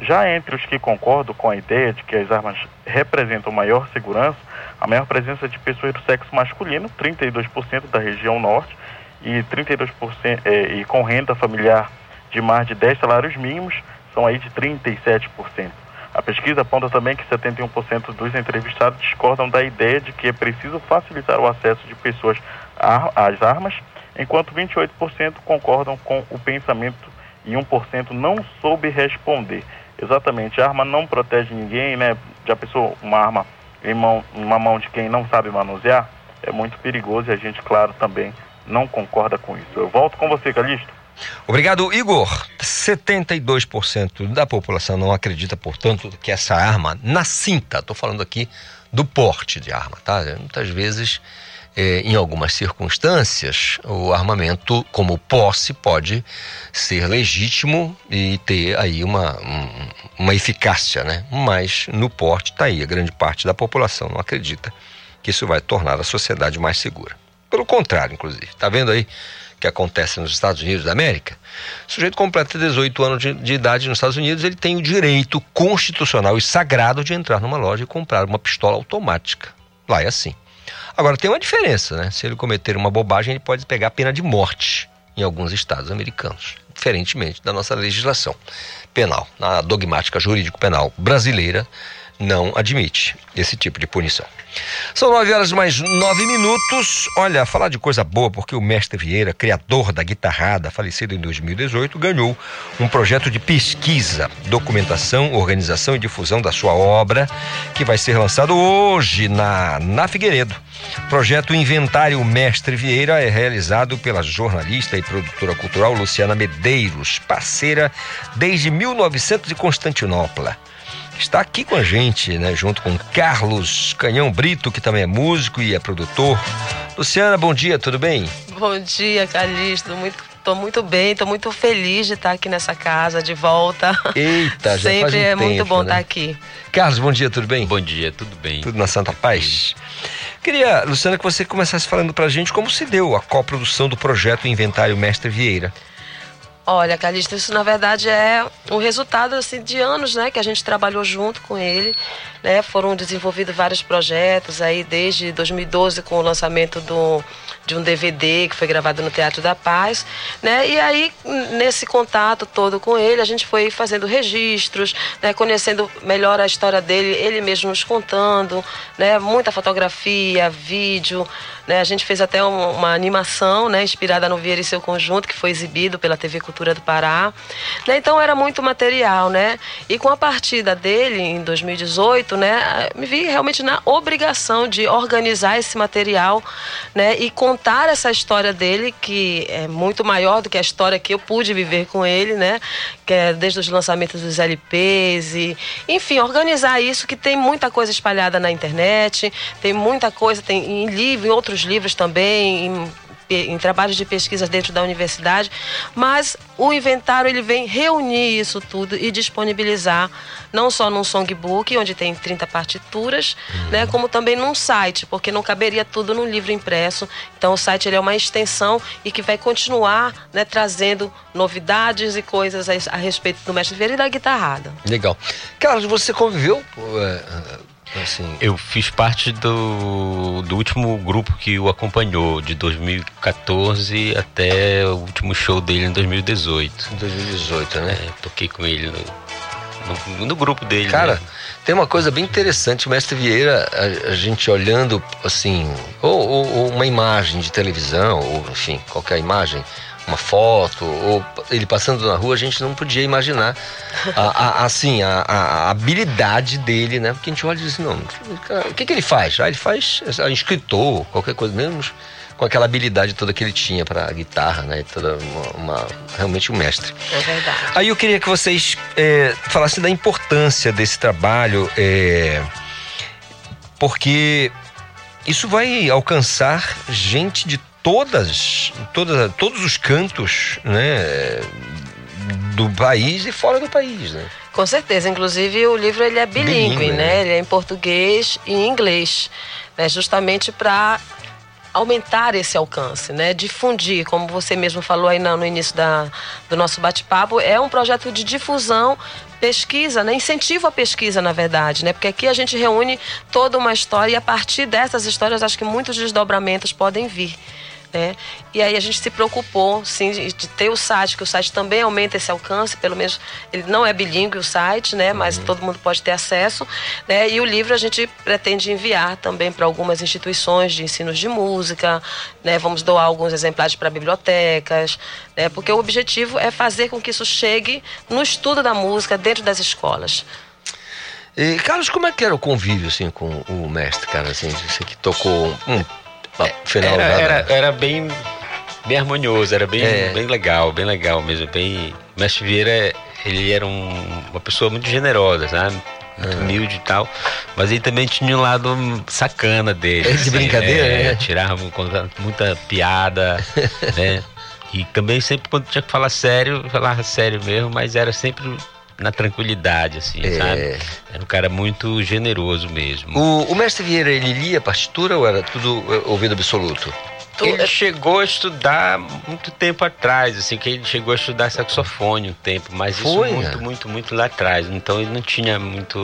Já entre os que concordam com a ideia de que as armas representam maior segurança, a maior presença de pessoas do sexo masculino, 32% da região norte, e 32% é, e com renda familiar de mais de 10 salários mínimos, são aí de 37%. A pesquisa aponta também que 71% dos entrevistados discordam da ideia de que é preciso facilitar o acesso de pessoas às armas, enquanto 28% concordam com o pensamento e 1% não soube responder. Exatamente, a arma não protege ninguém, né? Já pensou uma arma em mão, uma mão de quem não sabe manusear? É muito perigoso e a gente, claro, também não concorda com isso. Eu volto com você, Calixto. Obrigado, Igor. 72% da população não acredita, portanto, que essa arma na cinta, estou falando aqui do porte de arma, tá? Muitas vezes, eh, em algumas circunstâncias, o armamento como posse pode ser legítimo e ter aí uma, um, uma eficácia, né? Mas no porte está aí, a grande parte da população não acredita que isso vai tornar a sociedade mais segura. Pelo contrário, inclusive. Está vendo aí que acontece nos Estados Unidos da América? O sujeito completa 18 anos de, de, idade nos Estados Unidos, ele tem o direito constitucional e sagrado de entrar numa loja e comprar uma pistola automática. Lá é assim. Agora tem uma diferença, né? Se ele cometer uma bobagem, ele pode pegar pena de morte em alguns estados americanos, diferentemente da nossa legislação penal. A dogmática jurídico-penal brasileira não admite esse tipo de punição. São nove horas mais nove minutos. Olha, falar de coisa boa, porque o mestre Vieira, criador da guitarrada, falecido em 2018, ganhou um projeto de pesquisa, documentação, organização e difusão da sua obra, que vai ser lançado hoje na, na Figueiredo. Projeto Inventário Mestre Vieira é realizado pela jornalista e produtora cultural Luciana Medeiros, parceira desde 1900 de Constantinopla está aqui com a gente, né? Junto com Carlos Canhão Brito, que também é músico e é produtor. Luciana, bom dia, tudo bem? Bom dia, Calixto. Muito, tô muito bem, tô muito feliz de estar aqui nessa casa de volta. Eita, já Sempre faz um é muito tempo, bom né? estar aqui. Carlos, bom dia, tudo bem? Bom dia, tudo bem. Tudo na Santa Paz? Queria, Luciana, que você começasse falando pra gente como se deu a coprodução do projeto Inventário Mestre Vieira. Olha, Calixto, isso na verdade é um resultado assim, de anos né, que a gente trabalhou junto com ele. Né? Foram desenvolvidos vários projetos aí desde 2012 com o lançamento do, de um DVD que foi gravado no Teatro da Paz. Né? E aí, nesse contato todo com ele, a gente foi fazendo registros, né? conhecendo melhor a história dele, ele mesmo nos contando, né? muita fotografia, vídeo. Né? A gente fez até um- uma animação né? inspirada no Vieira e seu conjunto, que foi exibido pela TV Cultura do Pará. Né? Então era muito material, né? E com a partida dele em 2018, né, me vi realmente na obrigação de organizar esse material, né, e contar essa história dele que é muito maior do que a história que eu pude viver com ele, né, que é desde os lançamentos dos LPs e, enfim, organizar isso que tem muita coisa espalhada na internet, tem muita coisa, tem em livro, em outros livros também, em em trabalhos de pesquisa dentro da universidade, mas o inventário ele vem reunir isso tudo e disponibilizar não só num songbook, onde tem 30 partituras, né, como também num site, porque não caberia tudo num livro impresso. Então o site ele é uma extensão e que vai continuar né, trazendo novidades e coisas a, a respeito do mestre Vieira e da guitarrada. Legal. Carlos, você conviveu é, assim, Eu fiz parte do, do último grupo que o acompanhou, de 2014 até o último show dele em 2018. 2018, né? É, toquei com ele no, no, no grupo dele. Cara, né? tem uma coisa bem interessante, o mestre Vieira, a, a gente olhando assim, ou, ou- ou uma imagem de televisão, ou enfim, qualquer imagem, uma foto, ou ele passando na rua, a gente não podia imaginar a, a- assim, a, a- habilidade dele, né? Porque a gente olha e diz, não, cara, o que, que ele faz? Ah, ele faz é, escritor, qualquer coisa, menos com aquela habilidade toda que ele tinha para guitarra, né? Toda uma, uma- realmente um mestre. É verdade. Aí eu queria que vocês é, falassem da importância desse trabalho, é, porque isso vai alcançar gente de todas, todas todos os cantos, né, do país e fora do país, né? Com certeza, inclusive o livro ele é bilíngue, Bilíngue, né? né? Ele é em português e em inglês, né? Justamente para aumentar esse alcance, né? Difundir, como você mesmo falou aí no início da, do nosso bate-papo, é um projeto de difusão, pesquisa, né? Incentivo à pesquisa, na verdade, né? Porque aqui a gente reúne toda uma história e a partir dessas histórias acho que muitos desdobramentos podem vir. Né? E aí a gente se preocupou, sim, de ter o site, que o site também aumenta esse alcance, pelo menos ele não é bilíngue o site, né? Mas todo mundo pode ter acesso, né? E o livro a gente pretende enviar também para algumas instituições de ensinos de música, né? Vamos doar alguns exemplares para bibliotecas, né? Porque o objetivo é fazer com que isso chegue no estudo da música dentro das escolas. E, Carlos, como é que era o convívio assim com o mestre, cara? Assim, você que tocou um final era, da- era, era bem, bem harmonioso, era bem, É. bem legal, bem legal mesmo. Bem... O Mestre Vieira, ele era um- uma pessoa muito generosa, sabe? Muito humilde e tal. Mas ele também tinha um lado sacana dele. É de brincadeira, é, né? Tirava muita piada, né? E também sempre quando tinha que falar sério, falava sério mesmo, mas era sempre na tranquilidade, assim, É. sabe? Era um cara muito generoso mesmo. O, o mestre Vieira, ele lia a partitura ou era tudo é, ouvido absoluto? Ele chegou a estudar muito tempo atrás, assim, que ele chegou a estudar saxofone um tempo, mas Foi, isso né? muito, muito, muito lá atrás. Então ele não tinha muito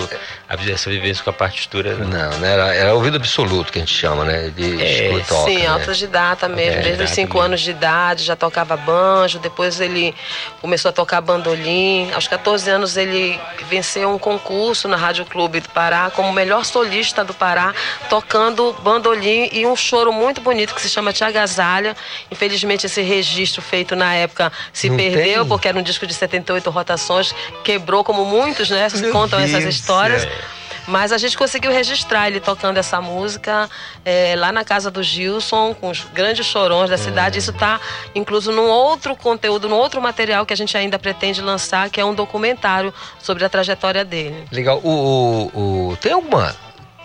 a- essa vivência com a partitura. Não, né? Era, era ouvido absoluto que a gente chama, né? Ele É, escuta, toca, Sim, né? autodidata mesmo. É, Desde os 5 mesmo. anos de idade já tocava banjo, depois ele começou a tocar bandolim. Aos 14 anos ele venceu um concurso na Rádio Clube do Pará como melhor solista do Pará, tocando bandolim e um choro muito bonito que se chama Te Agasalha. Infelizmente esse registro feito na época se Não perdeu, tem? porque era um disco de 78 rotações, quebrou como muitos, né? Contam essas Deus, histórias. é. Mas a gente conseguiu registrar ele tocando essa música é, lá na casa do Gilson, com os grandes chorões da cidade. Isso está incluso num outro conteúdo, num outro material que a gente ainda pretende lançar, que é um documentário sobre a trajetória dele. Legal. O, o- o- tem alguma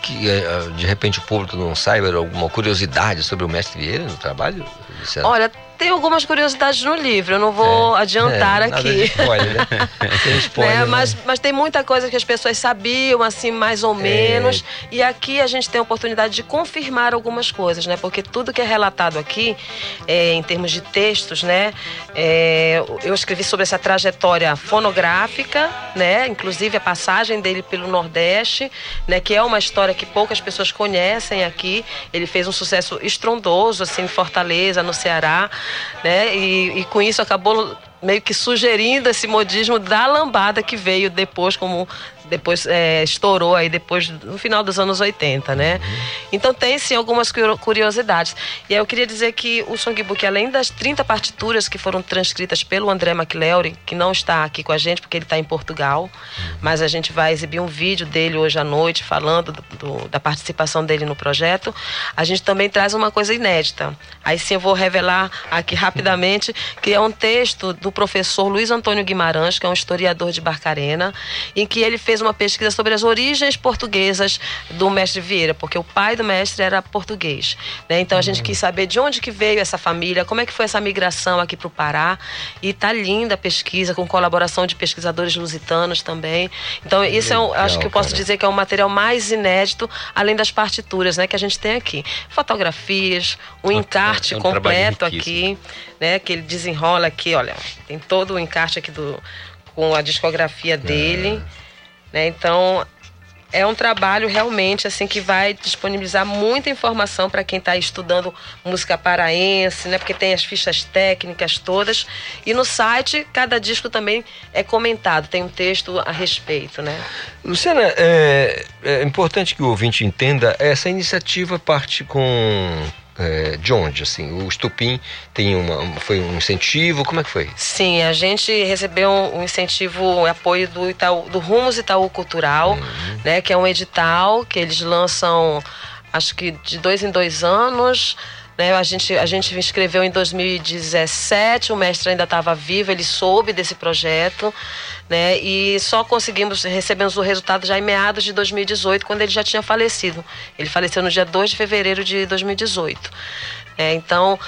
que eh, de repente o público não saiba alguma curiosidade sobre o mestre Vieira no trabalho? Luciano? Olha, tem algumas curiosidades no livro, eu não vou adiantar É, nada de aqui. spoiler, né? Tem spoiler, né? né? Mas, mas tem muita coisa que as pessoas sabiam, assim, mais ou menos. E aqui a gente tem a oportunidade de confirmar algumas coisas, né? Porque tudo que é relatado aqui, é, em termos de textos, né? é, eu escrevi sobre essa trajetória fonográfica, né? Inclusive a passagem dele pelo Nordeste, né? Que é uma história que poucas pessoas conhecem aqui. Ele fez um sucesso estrondoso, assim, em Fortaleza, no Ceará, né? E, e com isso acabou meio que sugerindo esse modismo da lambada que veio depois como depois é, estourou aí depois no final dos anos 80, né? Então tem sim algumas curio- curiosidades. E aí eu queria dizer que o songbook, além das 30 partituras que foram transcritas pelo André McLeod, que não está aqui com a gente porque ele está em Portugal, mas a gente vai exibir um vídeo dele hoje à noite falando do- do- da participação dele no projeto, a gente também traz uma coisa inédita. Aí sim eu vou revelar aqui rapidamente que é um texto do professor Luiz Antônio Guimarães, que é um historiador de Barcarena, em que ele fez uma pesquisa sobre as origens portuguesas do mestre Vieira, porque o pai do mestre era português. né? Então a gente quis saber de onde que veio essa família, como é que foi essa migração aqui para o Pará. E tá linda a pesquisa, com colaboração de pesquisadores lusitanos também. Então isso é um, acho que eu posso cara. dizer que é um material mais inédito, além das partituras né, que a gente tem aqui. Fotografias, um encarte é um completo aqui, né? Que ele desenrola aqui, olha, tem todo o encarte aqui do, com a discografia dele. Né? Então, é um trabalho realmente assim que vai disponibilizar muita informação para quem está estudando música paraense, né? Porque tem as fichas técnicas todas e no site cada disco também é comentado, tem um texto a respeito, né? Luciana, é, é importante que o ouvinte entenda, essa iniciativa parte com é, de onde? Assim, o Estupim tem uma, um- foi um incentivo, como é que foi? Sim, a gente recebeu um incentivo, um apoio do Itaú, do Rumos Itaú Cultural, né, que é um edital que eles lançam, acho que de dois em dois anos. Né, a gente a gente inscreveu em 2017, o mestre ainda estava vivo, ele soube desse projeto, né, e só conseguimos recebemos o resultado já em meados de 2018, quando ele já tinha falecido. Ele faleceu no dia 2 de fevereiro de 2018. É, então,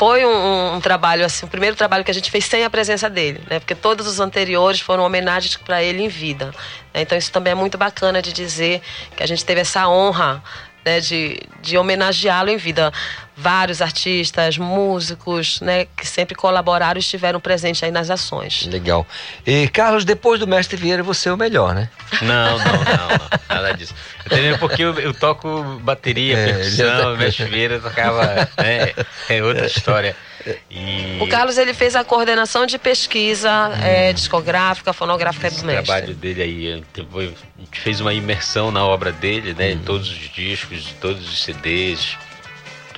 foi um, um trabalho, assim, o primeiro trabalho que a gente fez sem a presença dele, né? Porque todos os anteriores foram homenagens para ele em vida. né? Então, isso também é muito bacana de dizer que a gente teve essa honra né, de, de homenageá-lo em vida. Vários artistas, músicos, né, que sempre colaboraram e estiveram presentes aí nas ações. Legal. E Carlos, depois do Mestre Vieira, você é o melhor, né? Não, não, não, não, nada disso. Entendeu? Porque eu, eu toco bateria, É, percussão, mestre Vieira tocava, né, é outra história. E O Carlos ele fez a coordenação de pesquisa eh, discográfica, fonográfica do esse mestre. trabalho dele aí, a gente fez uma imersão na obra dele, né, em todos os discos, todos os CDs,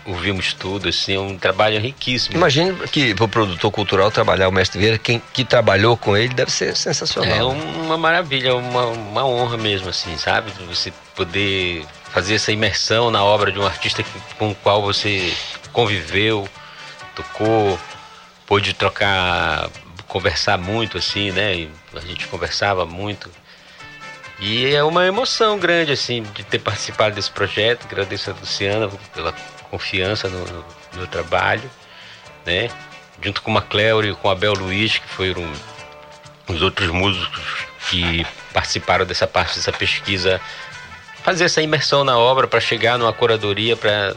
ouvimos tudo, assim, é um trabalho riquíssimo. Imagine que para o produtor cultural trabalhar o Mestre Vieira, quem que trabalhou com ele deve ser sensacional. É uma maravilha, uma, uma honra mesmo, assim, sabe? Você poder fazer essa imersão na obra de um artista com o qual você conviveu, tocou, pôde trocar, conversar muito, assim, né? A gente conversava muito. E é uma emoção grande, assim, de ter participado desse projeto. Agradeço a Luciana pela confiança no, no meu trabalho, né? Junto com o Macleori e com Abel Luiz, que foram os outros músicos que participaram dessa parte dessa pesquisa, fazer essa imersão na obra para chegar numa curadoria para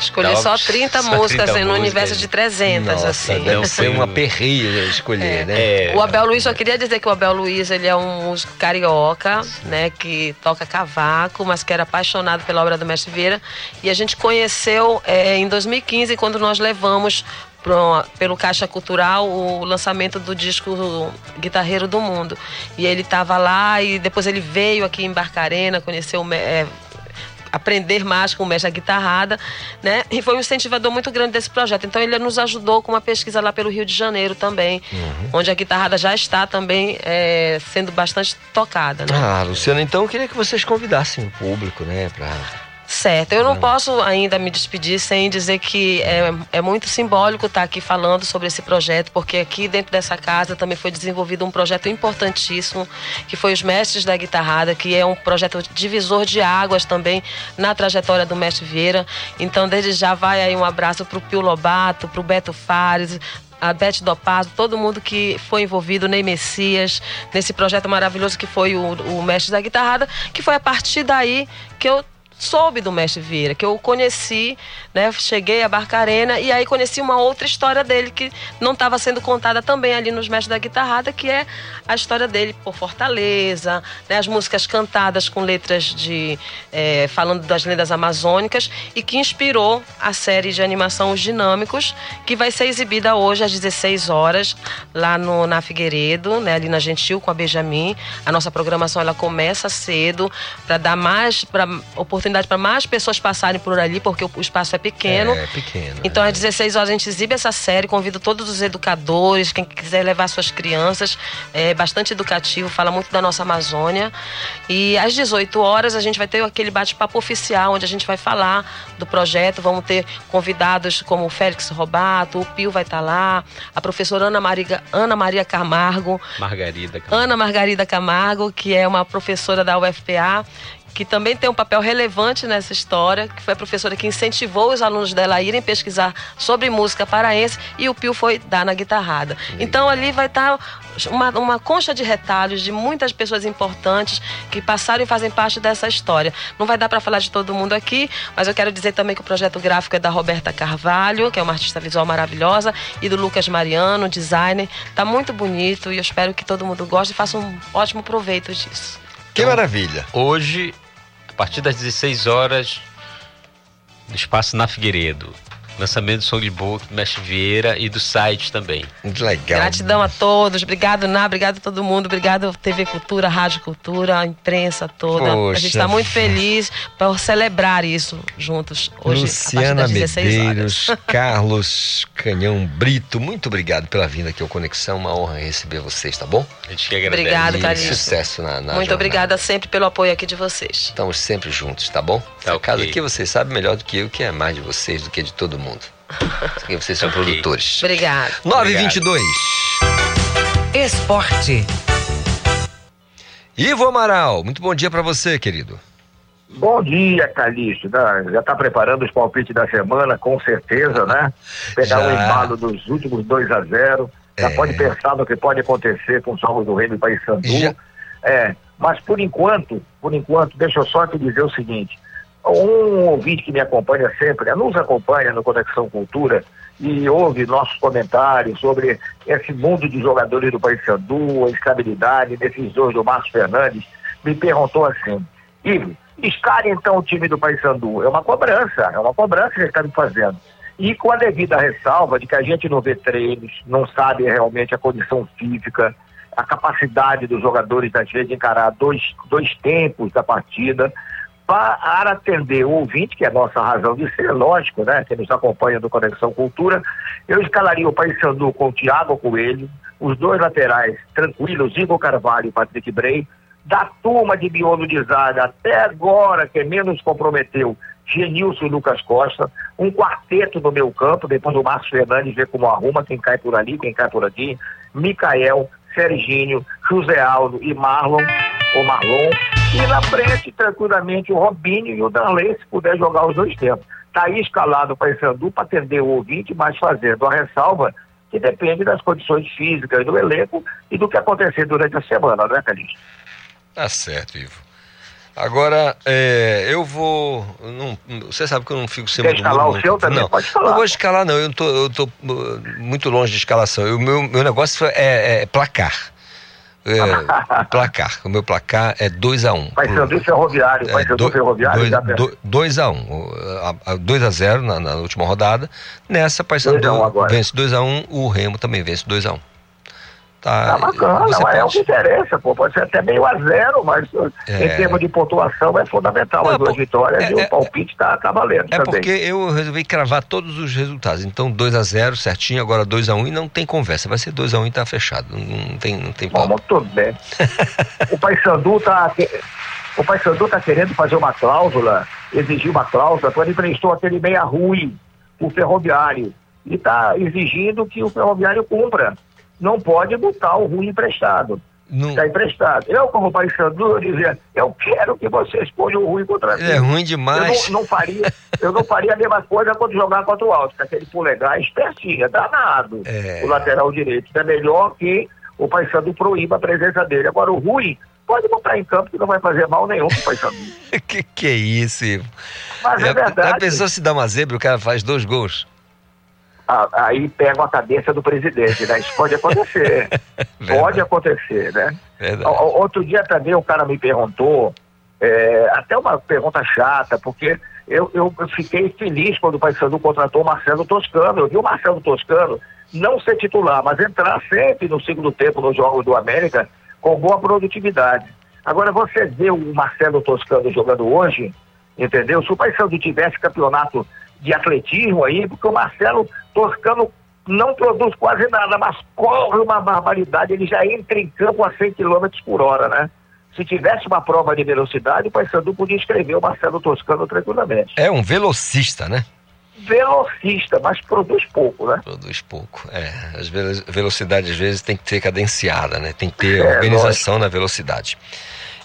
Escolher só 30 músicas assim, no universo de 300, Nossa, assim. deve ser uma perreia escolher, né? O Abel Luiz, só queria dizer que o Abel Luiz, ele é um músico carioca, né, que toca cavaco, mas que era apaixonado pela obra do Mestre Vieira. E a gente conheceu é, em 2015, quando nós levamos pro- pelo Caixa Cultural o lançamento do disco Guitarreiro do Mundo. E ele estava lá e depois ele veio aqui em Barcarena, conheceu é, aprender mais com o mestre da guitarrada, né? E foi um incentivador muito grande desse projeto. Então ele nos ajudou com uma pesquisa lá pelo Rio de Janeiro também, Uhum. onde a guitarrada já está também é, sendo bastante tocada, né? Ah, Luciana, então eu queria que vocês convidassem o público, né, pra... Certo, eu não posso ainda me despedir sem dizer que é, é muito simbólico estar aqui falando sobre esse projeto, porque aqui dentro dessa casa também foi desenvolvido um projeto importantíssimo, que foi os Mestres da Guitarrada, que é um projeto divisor de águas também na trajetória do Mestre Vieira. Então, desde já vai aí um abraço para o Pio Lobato, para o Beto Fares, a Beth Dopado, todo mundo que foi envolvido, Ney Messias, nesse projeto maravilhoso que foi o, o Mestre da Guitarrada, que foi a partir daí que eu soube do Mestre Vieira, que eu o conheci, né? Cheguei a Barcarena e aí conheci uma outra história dele que não estava sendo contada também ali nos Mestres da Guitarrada, que é a história dele por Fortaleza, né? As músicas cantadas com letras de eh, falando das lendas amazônicas e que inspirou a série de animação Os Dinâmicos, que vai ser exibida hoje às 16 horas lá no na Figueiredo, né? Ali na Gentil com a Benjamin. A nossa programação ela começa cedo para dar mais para oportunidade para mais pessoas passarem por ali, porque o, espaço é pequeno. É, pequeno. Então, às 16 horas a gente exibe essa série, convido todos os educadores, quem quiser levar suas crianças, é bastante educativo, fala muito da nossa Amazônia. E às 18 horas a gente vai ter aquele bate-papo oficial, onde a gente vai falar do projeto, vamos ter convidados como o Félix Robato, o Pio vai estar lá, a professora Ana Maria, Ana Maria Camargo, Margarida. Ana Margarida Camargo, que é uma professora da UFPA, que também tem um papel relevante nessa história, que foi a professora que incentivou os alunos dela a irem pesquisar sobre música paraense e o Pio foi dar na guitarrada. Então ali vai estar uma, uma concha de retalhos de muitas pessoas importantes que passaram e fazem parte dessa história. Não vai dar para falar de todo mundo aqui, mas eu quero dizer também que o projeto gráfico é da Roberta Carvalho, que é uma artista visual maravilhosa, e do Lucas Mariano, designer. Tá muito bonito e eu espero que todo mundo goste e faça um ótimo proveito disso. Que maravilha. Hoje, a partir das 16 horas, no espaço na Figueiredo. Lançamento do songbook do Mestre Vieira e do site também. Legal. Gratidão a todos. Obrigado, Ná. Obrigado a todo mundo. Obrigado, TV Cultura, Rádio Cultura, a imprensa toda. a gente está Poxa. muito feliz por celebrar isso juntos hoje, Luciana a partir das 16 Medeiros, horas. Carlos Canhão Brito, muito obrigado pela vinda aqui ao Conexão. Uma honra receber vocês, tá bom? A gente que agradece. Obrigado, E Calixto. Sucesso na, na muito jornada. obrigada sempre pelo apoio aqui de vocês. Estamos sempre juntos, tá bom? Essa casa aqui vocês sabem melhor do que eu, que é mais de vocês do que de todo mundo. Porque vocês são produtores. Obrigado. 9 e 22 Esporte. Ivo Amaral, muito bom dia pra você, querido. Bom dia, Calixto. Já está preparando os palpites da semana, com certeza, né? Pegar Já. o embalo dos últimos 2 a 0 Já É. pode pensar no que pode acontecer com os Jogos do Reino e Paysandu. É, mas por enquanto, por enquanto, deixa eu só te dizer o seguinte. Um ouvinte que me acompanha sempre, né, nos acompanha no Conexão Cultura e ouve nossos comentários sobre esse mundo de jogadores do Paysandu, a estabilidade, decisões do Márcio Fernandes, me perguntou assim, Ivo, escale então o time do Paysandu. É uma cobrança, é uma cobrança que ele está me fazendo. E com a devida ressalva de que a gente não vê treinos, não sabe realmente a condição física, a capacidade dos jogadores da gente de encarar dois, dois tempos da partida, para atender o ouvinte, que é a nossa razão de ser, lógico, né? Que nos acompanha do Conexão Cultura, eu escalaria o Paysandu com o Thiago Coelho, os dois laterais tranquilos, Igor Carvalho e Patrick Bray, da turma de Biolo de Zaga até agora, que menos comprometeu, Genilson e Lucas Costa, um quarteto no meu campo, depois o Márcio Fernandes vê como arruma, quem cai por ali, quem cai por aqui, Micael, Serginho, José Aldo e Marlon, ou Marlon, e na frente, tranquilamente, o Robinho e o Danley, se puder jogar os dois tempos. Está aí escalado para Paysandu para atender o ouvinte, mas fazendo a ressalva que depende das condições físicas do elenco e do que acontecer durante a semana, não é, Calixto? Tá certo, Ivo. Agora, é, eu vou. não- você sabe que eu não fico sem Quer escalar o seu também? Não, Pode escalar. não vou escalar, não. Eu tô, eu tô uh, muito longe de escalação. O meu, meu negócio é, é placar. É, placar. O meu placar é 2x1. Um. E Ferroviário, É, Paysandu do- Ferroviário, dois- já do- 2 a 1 2 a 0 na, na última rodada. Nessa, Paysandu 2 a 1 agora. vence 2 a 1 o Remo também vence 2 a 1 Tá, Tá bacana, mas é o pode- que interessa, pô. Pode ser até meio a zero, mas É. em termos de pontuação é fundamental. As duas vitórias e o palpite tá, tá valendo É também. porque eu resolvi cravar todos os resultados. Então, 2 a 0 certinho, agora 2 a 1 e não tem conversa. Vai ser 2 a 1 e tá fechado. Não, não tem, não tem Bom, tudo bem. o Paysandu tá, o Paysandu tá querendo fazer uma cláusula, exigir uma cláusula, quando emprestou aquele meia ruim, o ferroviário, e tá exigindo que o ferroviário cumpra. Não pode botar o ruim emprestado. Está emprestado. Eu, como eu dizia, eu quero que vocês ponham o ruim contra mim. É ruim demais. Eu não, não faria, eu não faria a mesma coisa quando jogar contra o Alto, que aquele polegar é espertinho, é danado. É. O lateral direito. É melhor que o Paysandu proíba a presença dele. Agora, o Rui pode botar em campo que não vai fazer mal nenhum pro Paysandu. que que é isso, Ivo? Mas é verdade. A pessoa se dá uma zebra, o cara faz dois gols. Aí pega a cabeça do presidente, né? Isso pode acontecer. pode acontecer, né? O- o- Outro dia também o cara me perguntou, é, até uma pergunta chata, porque eu, eu, eu fiquei feliz quando o Paysandu contratou o Marcelo Toscano. Eu vi o Marcelo Toscano não ser titular, mas entrar sempre no segundo tempo nos jogos do América com boa produtividade. Agora, você vê o Marcelo Toscano jogando hoje, entendeu? Se o Paysandu tivesse campeonato de atletismo aí, porque o Marcelo Toscano não produz quase nada, mas corre uma barbaridade, ele já entra em campo a 100 km por hora, né? Se tivesse uma prova de velocidade, o Paysandu podia escrever o Marcelo Toscano tranquilamente. É um velocista, né? Velocista, mas produz pouco, né? Produz pouco. É, as velo- velocidades às vezes tem que ser cadenciada, né? Tem que ter É, organização na velocidade.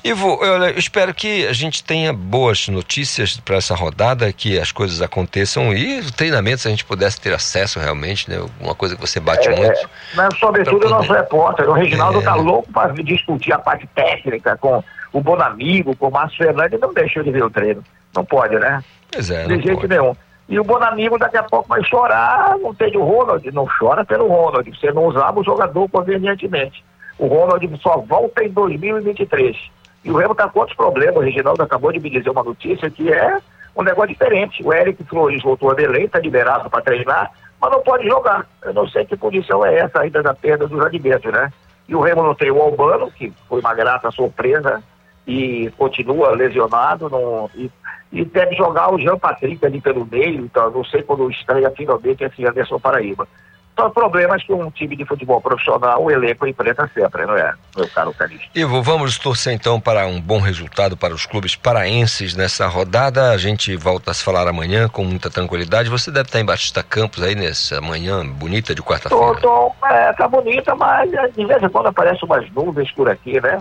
Ivo, eu espero que a gente tenha boas notícias para essa rodada, que as coisas aconteçam e os treinamentos a gente pudesse ter acesso realmente, né? Uma coisa que você bate É, muito. Mas, sobretudo, Pra o nosso repórter. O Reginaldo É. tá louco para discutir a parte técnica com o Bonamigo, com o Márcio Fernandes, não deixa ele ver o treino. Não pode, né? Pois é, De jeito pode. nenhum. E o Bonamigo daqui a pouco vai chorar, não tem o Ronald, não chora pelo Ronald, você não usava o jogador convenientemente. O Ronald só volta em 2023. E o Remo está com outros problemas, o Reginaldo acabou de me dizer uma notícia que é um negócio diferente. O Eric Flores voltou a Belém, está liberado para treinar, mas não pode jogar. Eu não sei que condição é essa ainda da perda dos alimentos, né? E o Remo não tem o Albano, que foi uma grata surpresa e continua lesionado, não, e, e deve jogar o Jean Patrick ali pelo meio, então não sei quando estreia finalmente esse Anderson Paraíba. São problemas que um time de futebol profissional, o elenco enfrenta sempre, não é, meu caro Calixto? Ivo, vamos torcer então para um bom resultado para os clubes paraenses nessa rodada. A gente volta a se falar amanhã com muita tranquilidade. Você deve estar em Batista Campos aí nessa manhã bonita de Tô, quarta-feira. tô, é, tá bonita, mas é, de vez em quando aparecem umas nuvens por aqui, né?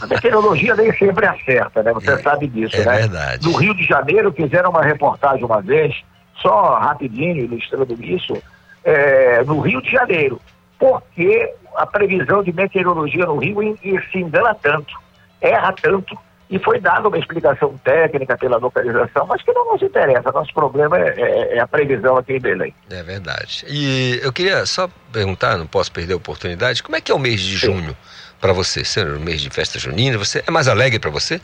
A meteorologia nem sempre acerta, né? Você sabe disso, é né? verdade. No Rio de Janeiro fizeram uma reportagem uma vez, só rapidinho, ilustrando isso, é, no Rio de Janeiro. Por que a previsão de meteorologia no Rio se engana tanto, erra tanto? E foi dada uma explicação técnica pela localização, mas que não nos interessa. Nosso problema é, é- é a previsão aqui em Belém. É verdade. E eu queria só perguntar, não posso perder a oportunidade, como é que é o mês de junho para você? Ser o mês de festa junina, você é mais alegre para você?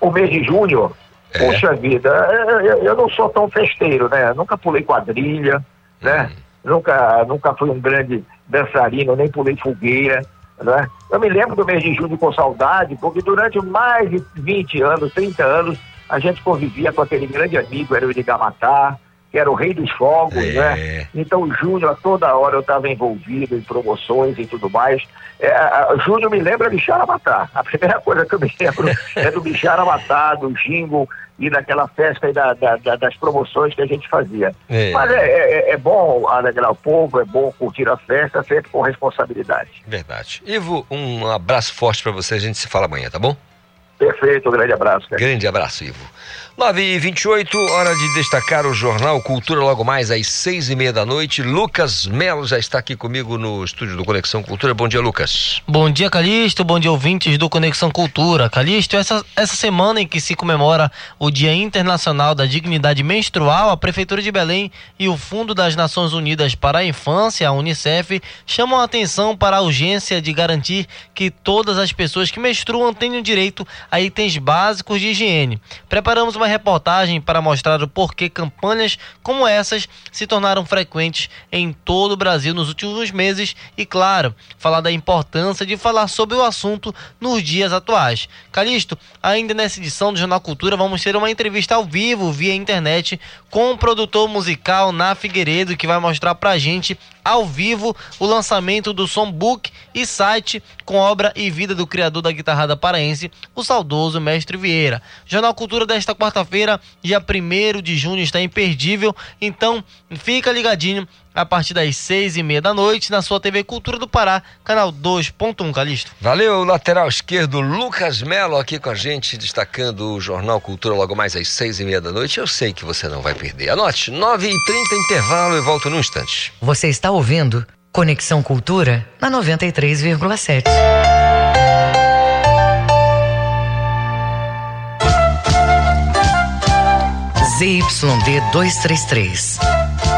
o mês de junho, É. poxa vida, eu, eu não sou tão festeiro, né? Nunca pulei quadrilha, né? Nunca, nunca fui um grande dançarino, nem pulei fogueira, né? Eu me lembro do mês de junho com saudade, porque durante mais de 20 anos, 30 anos, a gente convivia com aquele grande amigo, era o Edgar Matar, que era o rei dos fogos, né? Então, junho, a toda hora eu estava envolvido em promoções e tudo mais. É, a- junho me lembra Bichara Matar. A primeira coisa que eu me lembro é do Bichara Matar, do jingle e daquela festa e da- da- da- das promoções que a gente fazia. É. Mas é, é- é bom alegrar o povo, é bom curtir a festa, sempre com responsabilidade. Verdade. Ivo, um abraço forte para você, a gente se fala amanhã, tá bom? Perfeito, um grande abraço. cara. Grande abraço, Ivo. 9 e 28 hora de destacar o Jornal Cultura logo mais às seis e meia da noite. Lucas Melo já está aqui comigo no estúdio do Conexão Cultura. Bom dia, Lucas. Bom dia, Calixto. Bom dia, ouvintes do Conexão Cultura. Calixto, essa, essa semana em que se comemora o Dia Internacional da Dignidade Menstrual, a Prefeitura de Belém e o Fundo das Nações Unidas para a Infância, a Unicef, chamam a atenção para a urgência de garantir que todas as pessoas que menstruam tenham direito a itens básicos de higiene. Preparamos uma exclusiva reportagem para mostrar o porquê campanhas como essas se tornaram frequentes em todo o Brasil nos últimos meses e, claro, falar da importância de falar sobre o assunto nos dias atuais. Calixto, ainda nessa edição do Jornal Cultura, vamos ter uma entrevista ao vivo via internet com o produtor musical Na Figueiredo, que vai mostrar pra gente ao vivo o lançamento do Songbook e site com obra e vida do criador da guitarrada paraense, o saudoso Mestre Vieira. Jornal Cultura desta quarta-feira, dia 1 de junho, está imperdível, então fica ligadinho a partir das seis e meia da noite na sua TV Cultura do Pará, canal 2.1, Calixto. Valeu, lateral esquerdo Lucas Melo aqui com a gente, destacando o Jornal Cultura logo mais às seis e meia da noite. Eu sei que você não vai perder. Anote, nove e trinta intervalo e volto num instante. Você está ouvindo Conexão Cultura na 93,7. ZYD 233,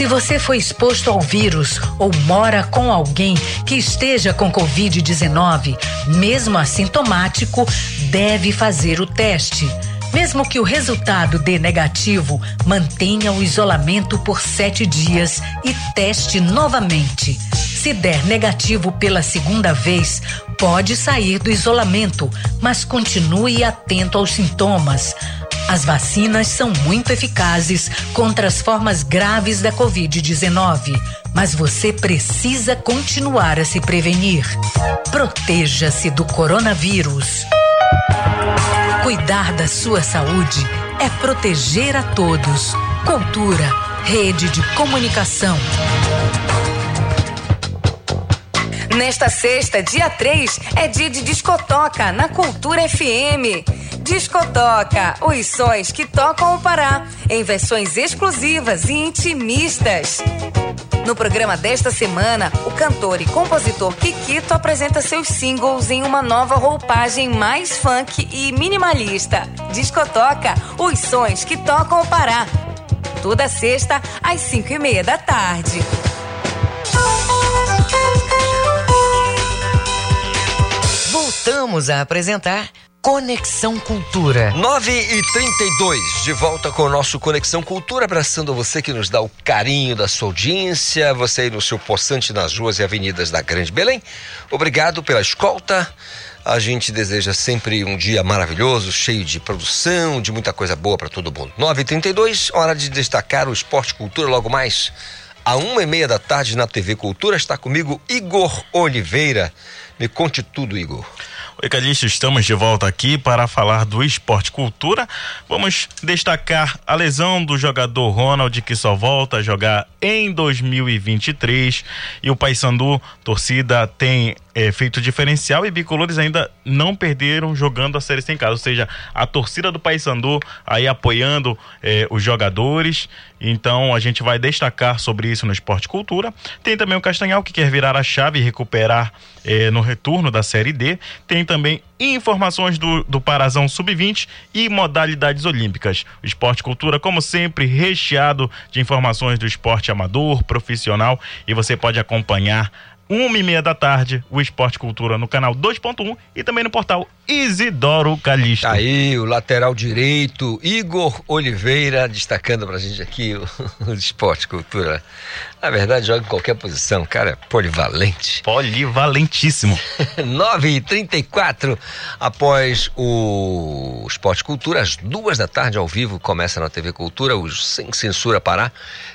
Se você foi exposto ao vírus ou mora com alguém que esteja com Covid-19, mesmo assintomático, deve fazer o teste. Mesmo que o resultado dê negativo, mantenha o isolamento por sete dias e teste novamente. Se der negativo pela segunda vez, pode sair do isolamento, mas continue atento aos sintomas. As vacinas são muito eficazes contra as formas graves da Covid-19, mas você precisa continuar a se prevenir. Proteja-se do coronavírus. Cuidar da sua saúde é proteger a todos. Cultura, rede de comunicação. Nesta sexta, dia 3, é dia de discotoca na Cultura FM. Discotoca, os sons que tocam o Pará, em versões exclusivas e intimistas. No programa desta semana, o cantor e compositor Kikito apresenta seus singles em uma nova roupagem mais funk e minimalista. Discotoca, os sons que tocam o Pará. Toda sexta, às cinco e meia da tarde. Voltamos a apresentar Conexão Cultura. 9 e 32 de volta com o nosso Conexão Cultura, abraçando você que nos dá o carinho da sua audiência, você aí no seu possante nas ruas e avenidas da Grande Belém. Obrigado pela escolta. A gente deseja sempre um dia maravilhoso, cheio de produção, de muita coisa boa para todo mundo. 9 e 32 hora de destacar o Esporte Cultura logo mais. À uma e meia da tarde na TV Cultura está comigo Igor Oliveira. Me conte tudo, Igor. Oi, Calixto, estamos de volta aqui para falar do esporte cultura. Vamos destacar a lesão do jogador Ronald, que só volta a jogar em 2023. E o Paysandu, torcida, tem é, feito diferencial e bicolores ainda não perderam jogando a série sem casa. Ou seja, a torcida do Paysandu aí apoiando é, os jogadores. Então a gente vai destacar sobre isso no Esporte Cultura. Tem também o Castanhal que quer virar a chave e recuperar é, no retorno da Série D. Tem também informações do, do Parazão Sub-20 e modalidades olímpicas. O Esporte Cultura, como sempre, recheado de informações do esporte amador, profissional e você pode acompanhar uma e meia da tarde, o Esporte Cultura no canal 2.1 e também no portal Isidoro Calixto. Aí, o lateral direito, Igor Oliveira, destacando pra gente aqui o, o Esporte Cultura. Na verdade, joga em qualquer posição, cara, é polivalente. Polivalentíssimo. 9 e 34 após o Esporte Cultura, às duas da tarde, ao vivo, começa na TV Cultura, o Sem Censura Pará.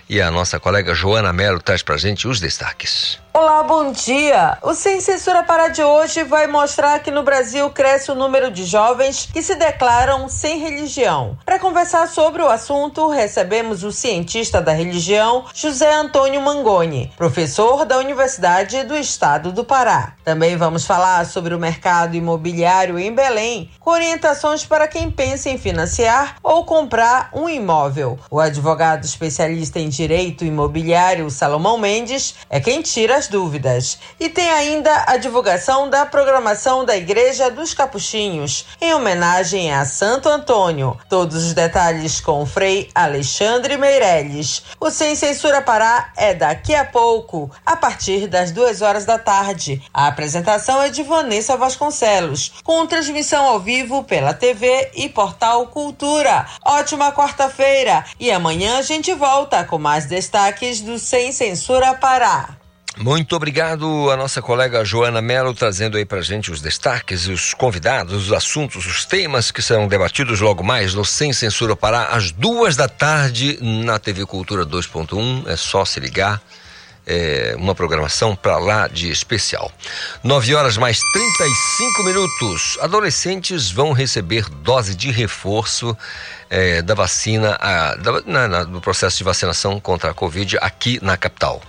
E a nossa colega Joana Melo traz pra gente os destaques. Olá, bom dia! O Sem Censura Pará de hoje vai mostrar que no Brasil cresce cresce o número de jovens que se declaram sem religião. Para conversar sobre o assunto, recebemos o cientista da religião, José Antônio Mangoni, professor da Universidade do Estado do Pará. Também vamos falar sobre o mercado imobiliário em Belém, com orientações para quem pensa em financiar ou comprar um imóvel. O advogado especialista em direito imobiliário, Salomão Mendes, é quem tira as dúvidas. E tem ainda a divulgação da programação da Igreja dos Capuchinhos, em homenagem a Santo Antônio. Todos os detalhes com o Frei Alexandre Meirelles. O Sem Censura Pará é daqui a pouco, a partir das duas horas da tarde. A apresentação é de Vanessa Vasconcelos, com transmissão ao vivo pela TV e Portal Cultura. Ótima quarta-feira e amanhã a gente volta com mais destaques do Sem Censura Pará. Muito obrigado a nossa colega Joana Mello trazendo aí pra gente os destaques, os convidados, os assuntos, os temas que serão debatidos logo mais no Sem Censura Pará às duas da tarde na TV Cultura 2.1. É só se ligar. É uma programação para lá de especial. 9 horas mais 35 minutos. Adolescentes vão receber dose de reforço é, da vacina, a, da, na, na, no processo de vacinação contra a Covid aqui na capital.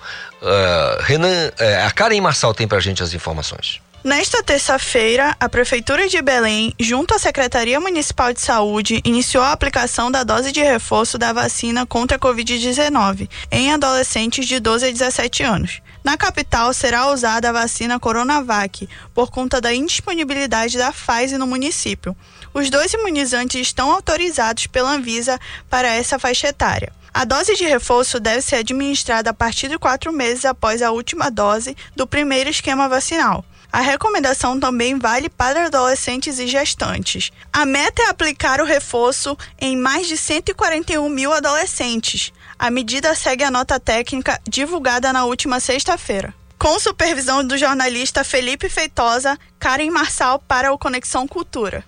Uh, Renan, é, a Karen Marçal tem pra gente as informações. Nesta terça-feira, a Prefeitura de Belém, junto à Secretaria Municipal de Saúde, iniciou a aplicação da dose de reforço da vacina contra a Covid-19 em adolescentes de 12 a 17 anos. Na capital será usada a vacina Coronavac, por conta da indisponibilidade da Pfizer no município. Os dois imunizantes estão autorizados pela Anvisa para essa faixa etária. A dose de reforço deve ser administrada a partir de quatro meses após a última dose do primeiro esquema vacinal. A recomendação também vale para adolescentes e gestantes. A meta é aplicar o reforço em mais de 141 mil adolescentes. A medida segue a nota técnica divulgada na última sexta-feira. Com supervisão do jornalista Felipe Feitosa, Karen Marçal para o Conexão Cultura.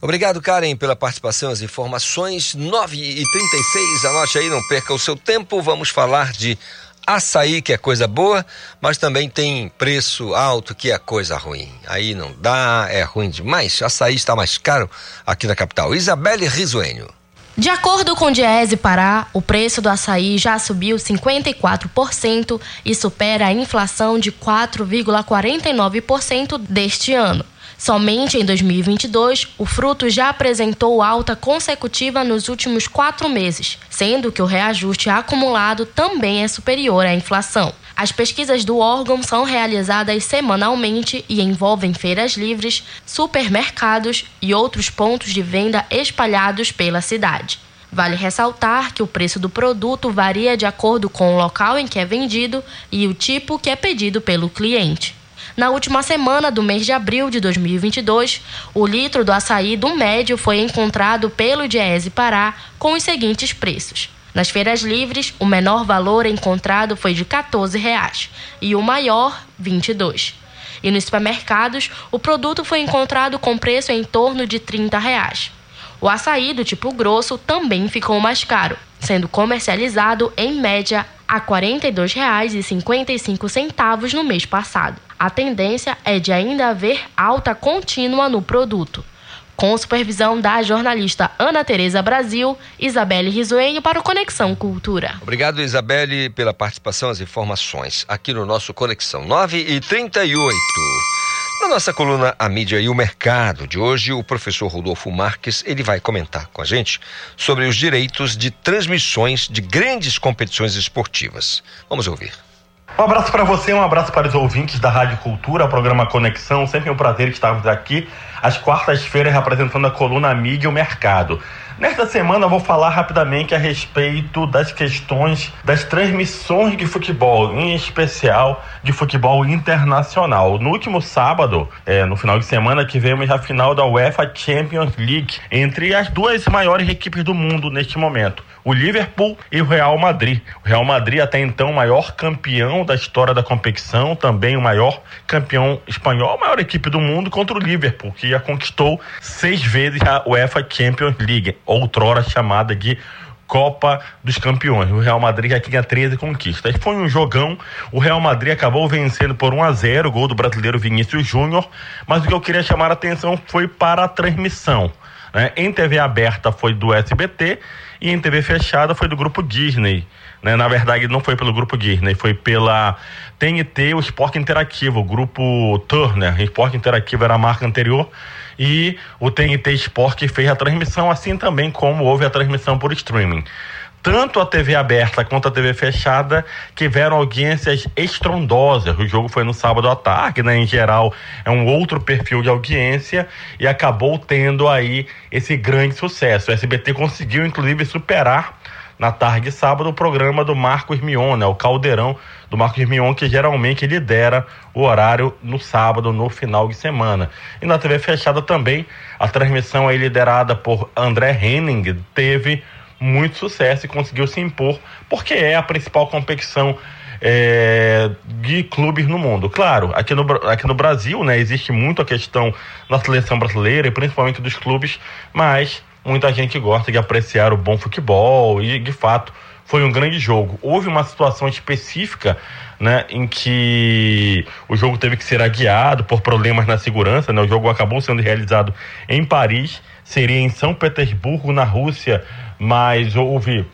Obrigado, Karen, pela participação, as informações. 9 e 36 anote aí, não perca o seu tempo. Vamos falar de açaí, que é coisa boa, mas também tem preço alto, que é coisa ruim. Aí não dá, é ruim demais. Açaí está mais caro aqui na capital. Isabelle Risuênio. De acordo com o Diese Pará, o preço do açaí já subiu 54% e supera a inflação de 4,49% deste ano. Somente em 2022, o fruto já apresentou alta consecutiva nos últimos quatro meses, sendo que o reajuste acumulado também é superior à inflação. As pesquisas do órgão são realizadas semanalmente e envolvem feiras livres, supermercados e outros pontos de venda espalhados pela cidade. Vale ressaltar que o preço do produto varia de acordo com o local em que é vendido e o tipo que é pedido pelo cliente. Na última semana do mês de abril de 2022, o litro do açaí do médio foi encontrado pelo Diese Pará com os seguintes preços. Nas feiras livres, o menor valor encontrado foi de 14 reais, e o maior, R$ 22. E nos supermercados, o produto foi encontrado com preço em torno de 30 reais. O açaí do tipo grosso também ficou mais caro, sendo comercializado em média a R$ 42,55 no mês passado. A tendência é de ainda haver alta contínua no produto. Com supervisão da jornalista Ana Tereza Brasil, Isabelle Risoenho para o Conexão Cultura. Obrigado, Isabelle, pela participação, as informações aqui no nosso Conexão 9 e 38. Na nossa coluna A Mídia e o Mercado de hoje, o professor Rodolfo Marques, ele vai comentar com a gente sobre os direitos de transmissões de grandes competições esportivas. Vamos ouvir. Um abraço para você, um abraço para os ouvintes da Rádio Cultura, programa Conexão. Sempre um prazer estarmos aqui às quartas-feiras representando a coluna Mídia e o Mercado. Nesta semana eu vou falar rapidamente a respeito das questões das transmissões de futebol, em especial de futebol internacional. No último sábado, é, no final de semana, tivemos a final da UEFA Champions League entre as duas maiores equipes do mundo neste momento o Liverpool e o Real Madrid. O Real Madrid até então maior campeão da história da competição, também o maior campeão espanhol, a maior equipe do mundo contra o Liverpool, que já conquistou seis vezes a UEFA Champions League, outrora chamada de Copa dos Campeões. O Real Madrid já tinha 13 conquistas. Foi um jogão. O Real Madrid acabou vencendo por 1 a 0 o gol do brasileiro Vinícius Júnior. Mas o que eu queria chamar a atenção foi para a transmissão. Né? Em TV aberta foi do SBT e em TV fechada foi do grupo Disney. Né? Na verdade, não foi pelo grupo Disney, foi pela TNT, o Esporte Interativo, o grupo Turner. O Esporte Interativo era a marca anterior e o TNT Esporte fez a transmissão, assim também como houve a transmissão por streaming. Tanto a TV aberta quanto a TV fechada tiveram audiências estrondosas. O jogo foi no sábado à tarde, né? Em geral, é um outro perfil de audiência e acabou tendo aí esse grande sucesso. O SBT conseguiu, inclusive, superar na tarde de sábado o programa do Marcos Mion, né? O Caldeirão do Marcos Mion, que geralmente lidera o horário no sábado, no final de semana. E na TV fechada também, a transmissão aí liderada por André Henning teve muito sucesso e conseguiu se impor, porque é a principal competição é, de clubes no mundo. Claro, aqui no, aqui no Brasil, né, existe muito a questão da seleção brasileira e principalmente dos clubes, mas muita gente gosta de apreciar o bom futebol e, de fato, foi um grande jogo. Houve uma situação específica né, em que o jogo teve que ser adiado por problemas na segurança. Né, o jogo acabou sendo realizado em Paris, seria em São Petersburgo, na Rússia, mas houve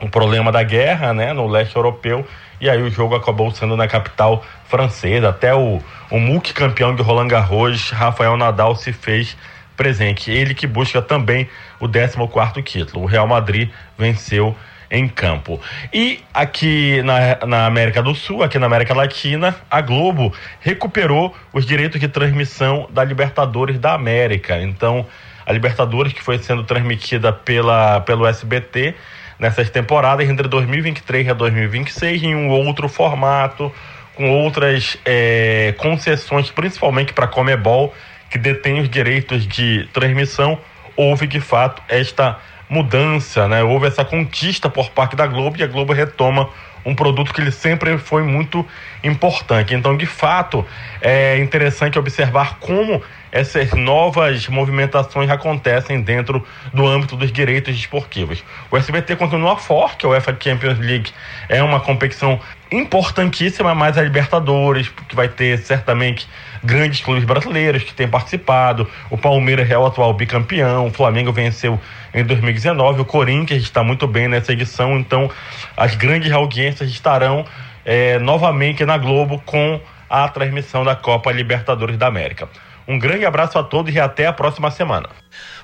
um problema da guerra né, no leste europeu e aí o jogo acabou sendo na capital francesa. Até o, o multicampeão de Roland Garros, Rafael Nadal, se fez presente. Ele que busca também o 14 título. O Real Madrid venceu em campo. E aqui na, na América do Sul, aqui na América Latina, a Globo recuperou os direitos de transmissão da Libertadores da América. Então, a Libertadores, que foi sendo transmitida pela, pelo SBT nessas temporadas entre 2023 a 2026, em um outro formato, com outras é, concessões, principalmente para a Comebol, que detém os direitos de transmissão, houve de fato esta mudança, né? houve essa conquista por parte da Globo e a Globo retoma um produto que ele sempre foi muito importante. Então, de fato, é interessante observar como essas novas movimentações acontecem dentro do âmbito dos direitos esportivos. O SBT continua forte, a UEFA Champions League é uma competição importantíssima, mas a Libertadores, que vai ter certamente grandes clubes brasileiros que têm participado, o Palmeiras é o atual bicampeão, o Flamengo venceu em 2019, o Corinthians está muito bem nessa edição, então as grandes audiências estarão é, novamente na Globo com a transmissão da Copa Libertadores da América. Um grande abraço a todos e até a próxima semana.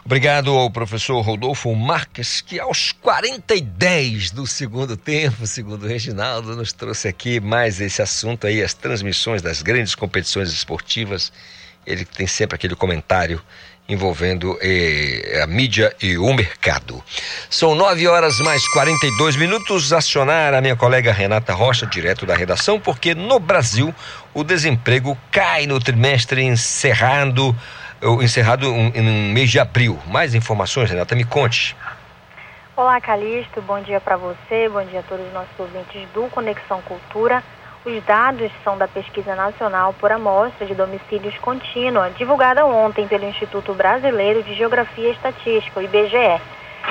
Obrigado ao professor Rodolfo Marques, que aos 40 e 10 do segundo tempo, segundo o Reginaldo, nos trouxe aqui mais esse assunto aí, as transmissões das grandes competições esportivas. Ele tem sempre aquele comentário envolvendo eh, a mídia e o mercado. São 9 horas mais 42 minutos. Acionar a minha colega Renata Rocha, direto da redação, porque no Brasil o desemprego cai no trimestre encerrado, encerrado em mês de abril. Mais informações, Renata, me conte. Olá, Calixto. Bom dia para você, bom dia a todos os nossos ouvintes do Conexão Cultura. Os dados são da Pesquisa Nacional por Amostra de Domicílios Contínua, divulgada ontem pelo Instituto Brasileiro de Geografia e Estatística, o IBGE.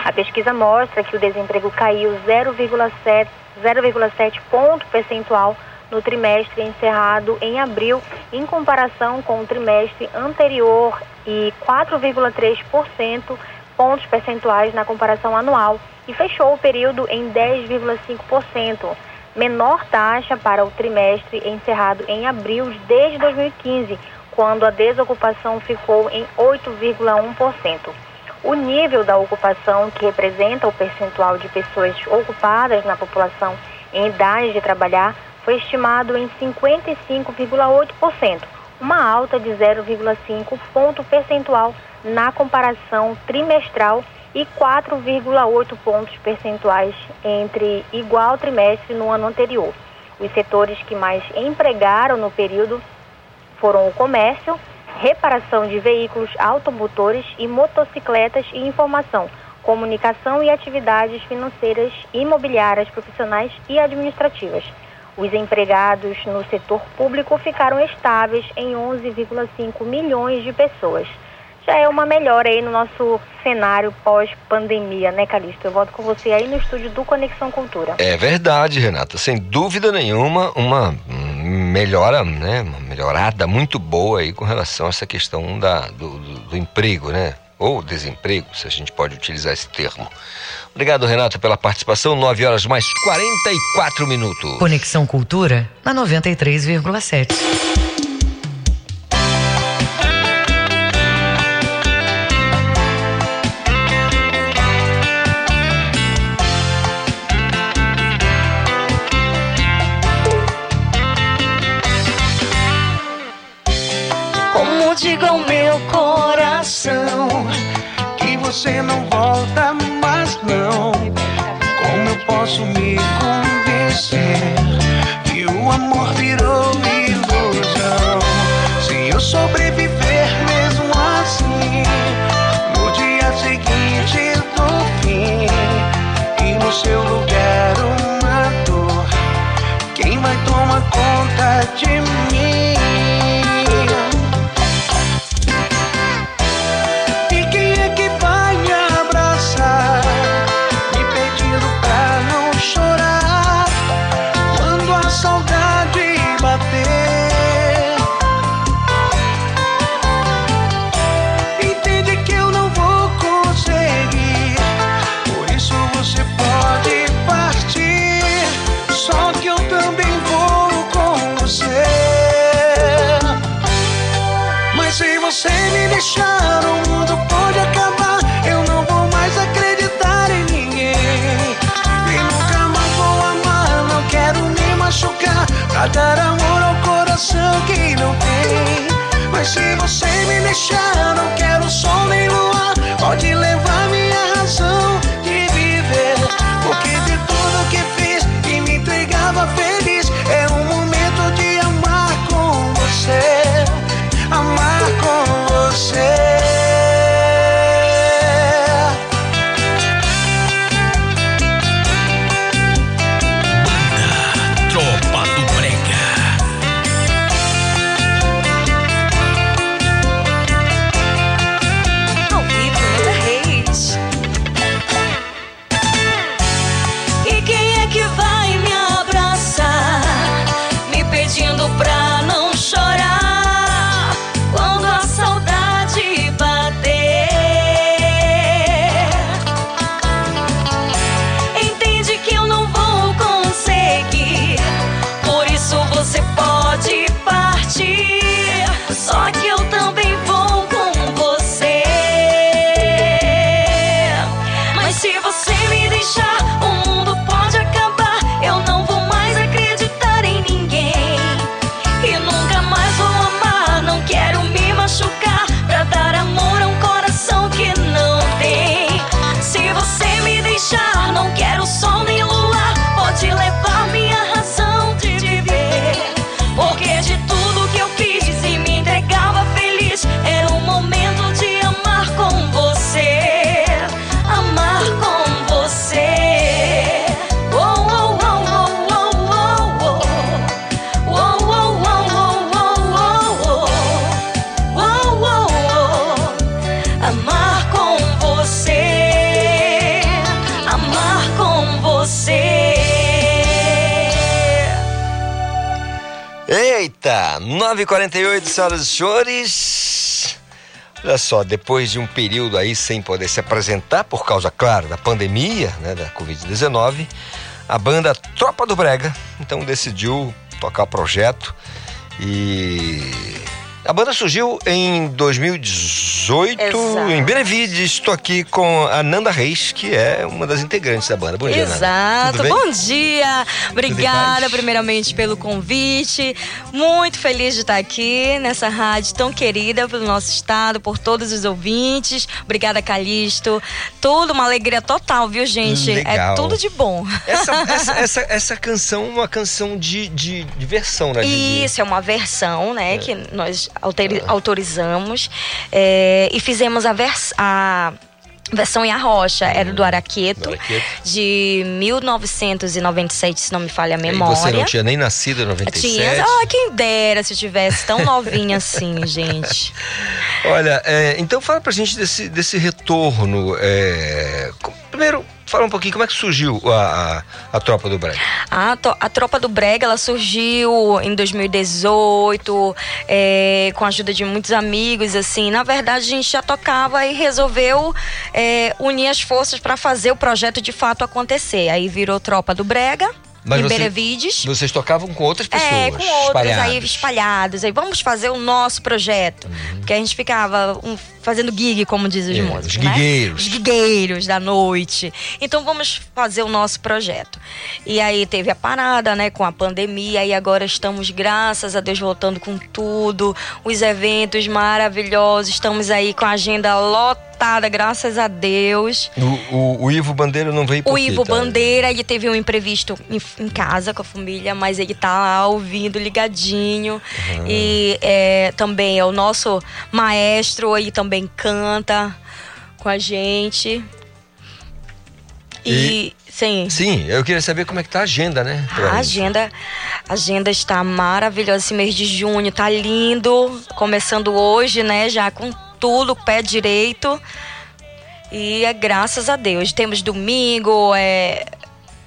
A pesquisa mostra que o desemprego caiu 0,7 ponto percentual no trimestre encerrado em abril, em comparação com o trimestre anterior, e 4,3% pontos percentuais na comparação anual, e fechou o período em 10,5% menor taxa para o trimestre encerrado em abril desde 2015, quando a desocupação ficou em 8,1%. O nível da ocupação, que representa o percentual de pessoas ocupadas na população em idade de trabalhar, foi estimado em 55,8%, uma alta de 0,5 ponto percentual na comparação trimestral e 4,8 pontos percentuais entre igual trimestre no ano anterior. Os setores que mais empregaram no período foram o comércio, reparação de veículos automotores e motocicletas e informação, comunicação e atividades financeiras, imobiliárias, profissionais e administrativas. Os empregados no setor público ficaram estáveis em 11,5 milhões de pessoas. já é uma melhora aí no nosso cenário pós-pandemia, né, Calixto? Eu volto com você aí no estúdio do Conexão Cultura. É verdade, Renata. Sem dúvida nenhuma, uma melhora, né? Uma melhorada muito boa aí com relação a essa questão da, do, do, do emprego, né? Ou desemprego, se a gente pode utilizar esse termo. Obrigado, Renata, pela participação. 9 horas mais 44 minutos. Conexão Cultura na 93,7. Posso me convencer 9h48, senhoras e senhores. Olha só, depois de um período aí sem poder se apresentar, por causa, claro, da pandemia, né, da Covid-19, a banda Tropa do Brega, então decidiu tocar o projeto e a banda surgiu em 2018 Exato. em Benevides. Estou aqui com a Nanda Reis, que é uma das integrantes da banda. Bom dia, Nanda. Exato. Bem? Bom dia. Obrigada, primeiramente, pelo convite. Muito feliz de estar aqui nessa rádio tão querida pelo nosso estado, por todos os ouvintes. Obrigada, Calixto. Tudo uma alegria total, viu, gente? Legal. É tudo de bom. Essa, essa, essa, essa canção é uma canção de, de, de versão, né? Isso, é uma versão, né, que nós autori- autorizamos é, e fizemos a, vers a Versão em arrocha, era do Araqueto, Araqueto. de 1997, se não me falha a E memória. você não tinha nem nascido em 97? Tinha. Ah, quem dera se eu tivesse tão novinha assim, gente. Olha, é, então fala pra gente desse, desse retorno. é, primeiro, fala um pouquinho como é que surgiu a, a, a Tropa do Brega. A, a Tropa do Brega, ela surgiu em 2018, é, com a ajuda de muitos amigos, assim. Na verdade, a gente já tocava e resolveu é, unir as forças para fazer o projeto de fato acontecer. Aí virou Tropa do Brega, em você- Benevides. vocês tocavam com outras pessoas? É, com outros aí espalhadas. espalhados. Aí vamos fazer o nosso projeto. Porque a gente ficava um, fazendo gig, como diz os É, músicos. os né? guigueiros. Os guigueiros da noite. Então vamos fazer o nosso projeto. E aí teve a parada, né, com a pandemia. E agora estamos, graças a Deus, voltando com tudo. Os eventos maravilhosos. Estamos aí com a agenda lotada, graças a Deus. O, o- o Ivo Bandeira não veio por O Ivo tá? Bandeira, ele teve um imprevisto em, em casa com a família, mas ele tá lá ouvindo, ligadinho. E é, também é o nosso maestro, ele também canta com a gente. E, sim. Sim, eu queria saber como é que tá a agenda, né? A agenda, a agenda está maravilhosa. Esse mês de junho tá lindo. Começando hoje, né? Já com tudo, pé direito. E é graças a Deus. Temos domingo, é.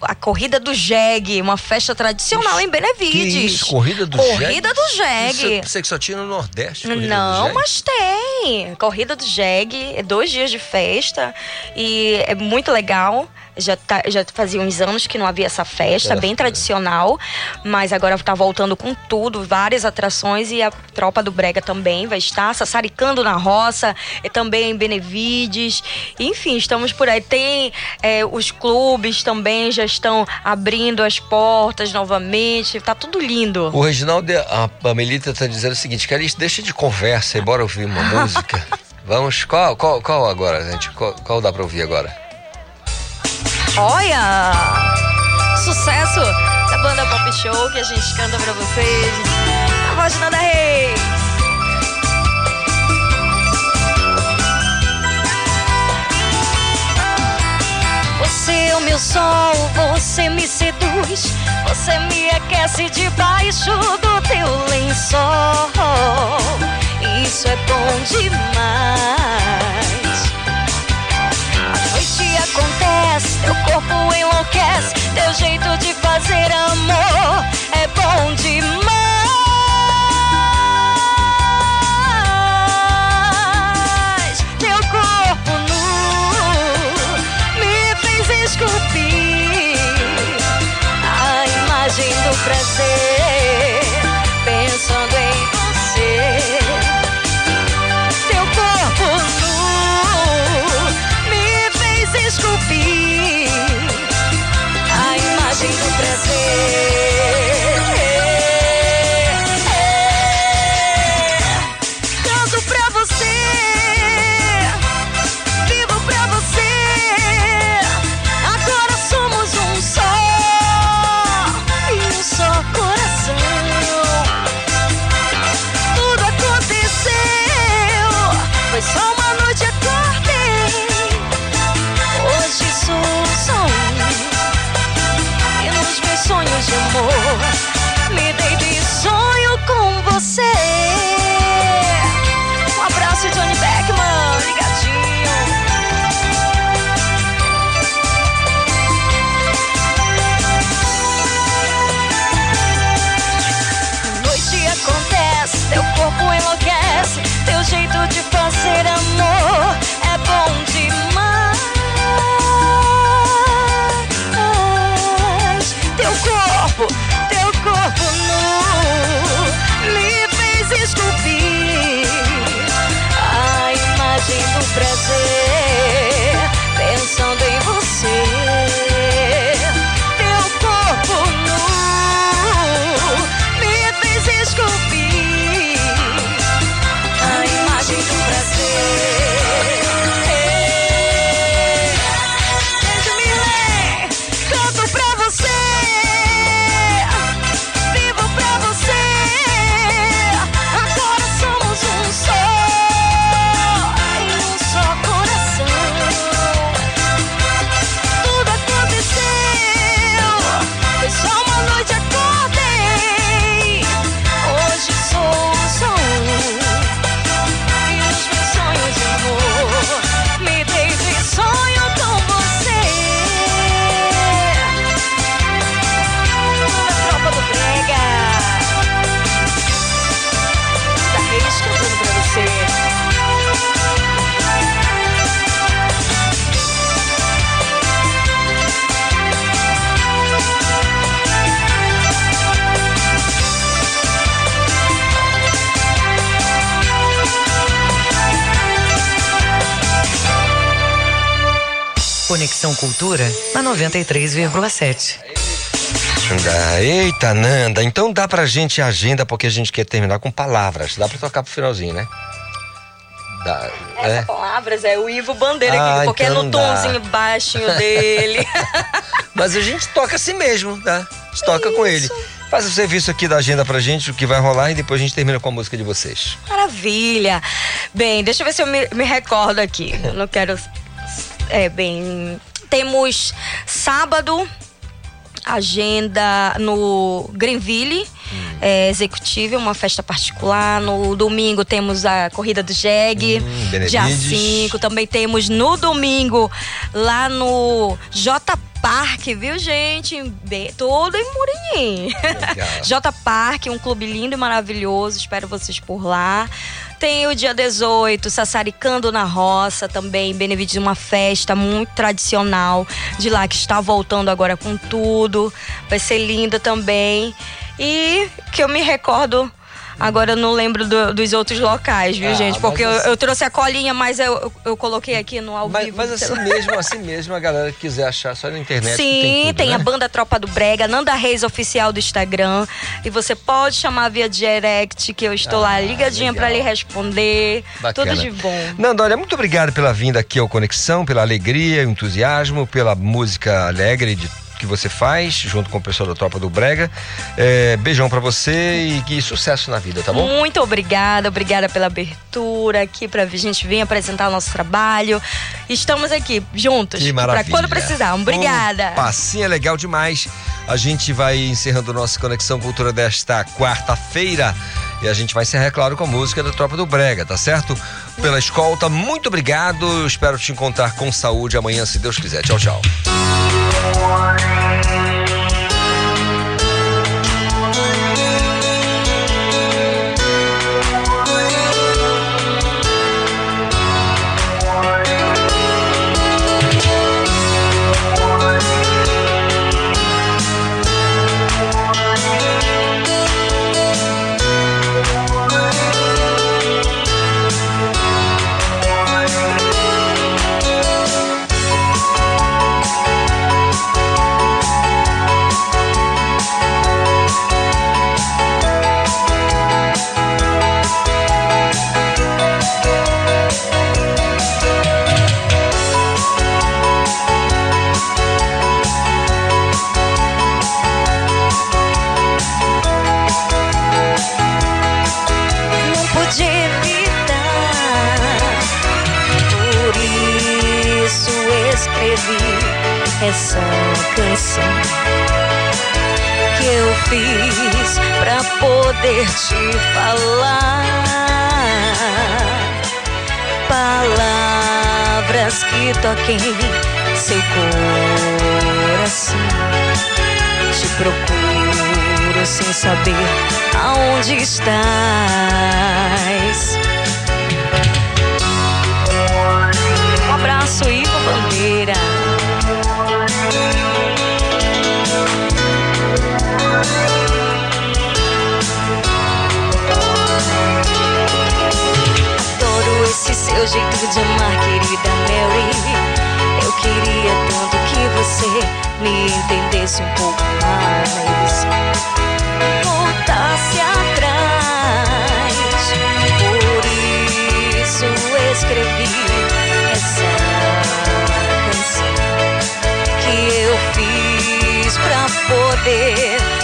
A corrida do jegue, uma festa tradicional em Que Benevides. isso, corrida do Corrida jegue? do Isso, jegue. eu pensei que só tinha no Nordeste. corrida do Não, mas tem. Corrida do jegue, é dois dias de festa e é muito legal. Já, tá, já fazia uns anos que não havia essa festa, Era- bem tradicional, mas agora tá voltando com tudo, várias atrações e a tropa do Brega também vai estar sassaricando na roça, e também em Benevides. Enfim, estamos por aí. Tem é, os clubes também já estão abrindo as portas novamente, tá tudo lindo. O Reginaldo, a Pamelita tá dizendo o seguinte, Calixto, deixa de conversa e bora ouvir uma música. Vamos, qual, qual, qual agora, gente? Qual, qual dá pra ouvir agora? Olha! Sucesso da banda Pop Show que a gente canta pra vocês. A voz de Nanda Reis. Você é o meu sol, você me seduz, você me aquece debaixo do teu lençol. Isso é bom demais. Acontece, teu corpo enlouquece, teu jeito de fazer amor é bom demais. Teu corpo nu me fez esculpir a imagem do prazer, pensando em Conexão Cultura na 93,7. Nanda. Eita, Nanda. Então dá pra gente a agenda, porque a gente quer terminar com palavras. Dá pra tocar pro finalzinho, né? Dá, Essa é? palavras é o Ivo Bandeira, Ah, aqui, porque então é no dá. tomzinho baixinho dele. Mas a gente toca assim mesmo, tá? A gente toca com ele. Faz o serviço aqui da agenda pra gente, o que vai rolar, e depois a gente termina com a música de vocês. Maravilha. Bem, deixa eu ver se eu me, me recordo aqui. Eu não quero. É, bem. Temos sábado, agenda no Greenville. É, executiva, uma festa particular. No domingo temos a corrida do Jeg, Benevides. dia 5. Também temos no domingo lá no J Park, viu, gente? Todo em Murinhim. J Park, um clube lindo e maravilhoso. Espero vocês por lá. Tem o dia 18, Sassaricando na Roça, também, Benevides, uma festa muito tradicional de lá que está voltando agora com tudo. Vai ser linda também. E que eu me recordo. Agora eu não lembro do- dos outros locais, viu, Ah, gente? Porque eu, assim- eu trouxe a colinha, mas eu, eu, coloquei aqui no ao Mas, vivo. mas assim mesmo, assim mesmo, a galera que quiser achar só na internet. Sim, tem, tem, tudo, né? a banda Tropa do Brega, Nanda Reis Oficial do Instagram. E você pode chamar via direct, que eu estou lá ligadinha pra lhe responder. Bacana. Tudo de bom. Nando, olha, muito obrigado pela vinda aqui ao Conexão, pela alegria, entusiasmo, pela música alegre de que você faz, junto com o pessoal da Tropa do Brega. É, beijão pra você e que sucesso na vida, tá bom? Muito obrigada, obrigada pela abertura aqui pra gente vir apresentar o nosso trabalho. Estamos aqui juntos. Que Pra maravilha. quando precisar. Obrigada. Um passinho é legal demais. A gente vai encerrando nossa Conexão Cultura desta quarta-feira. E a gente vai encerrar, é claro, com a música da Tropa do Brega, tá certo? Pela escolta, muito obrigado. Espero te encontrar com saúde amanhã, se Deus quiser. Tchau, tchau. Toquem seu coração. Te procuro sem saber aonde estás. Um abraço, Ivo Bandeira. Adoro esse seu jeito de amar, querida Mary. Eu queria tanto que você me entendesse um pouco mais. Voltasse atrás. Por isso escrevi essa canção que eu fiz pra poder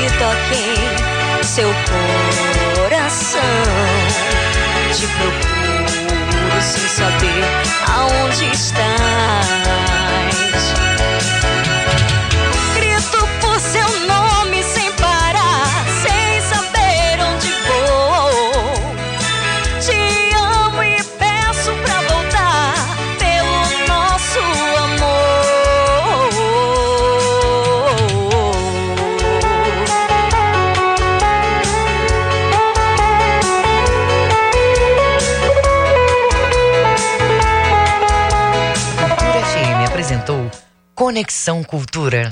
que toquem seu coração. Te procuro sem saber aonde estás. Conexão Cultura.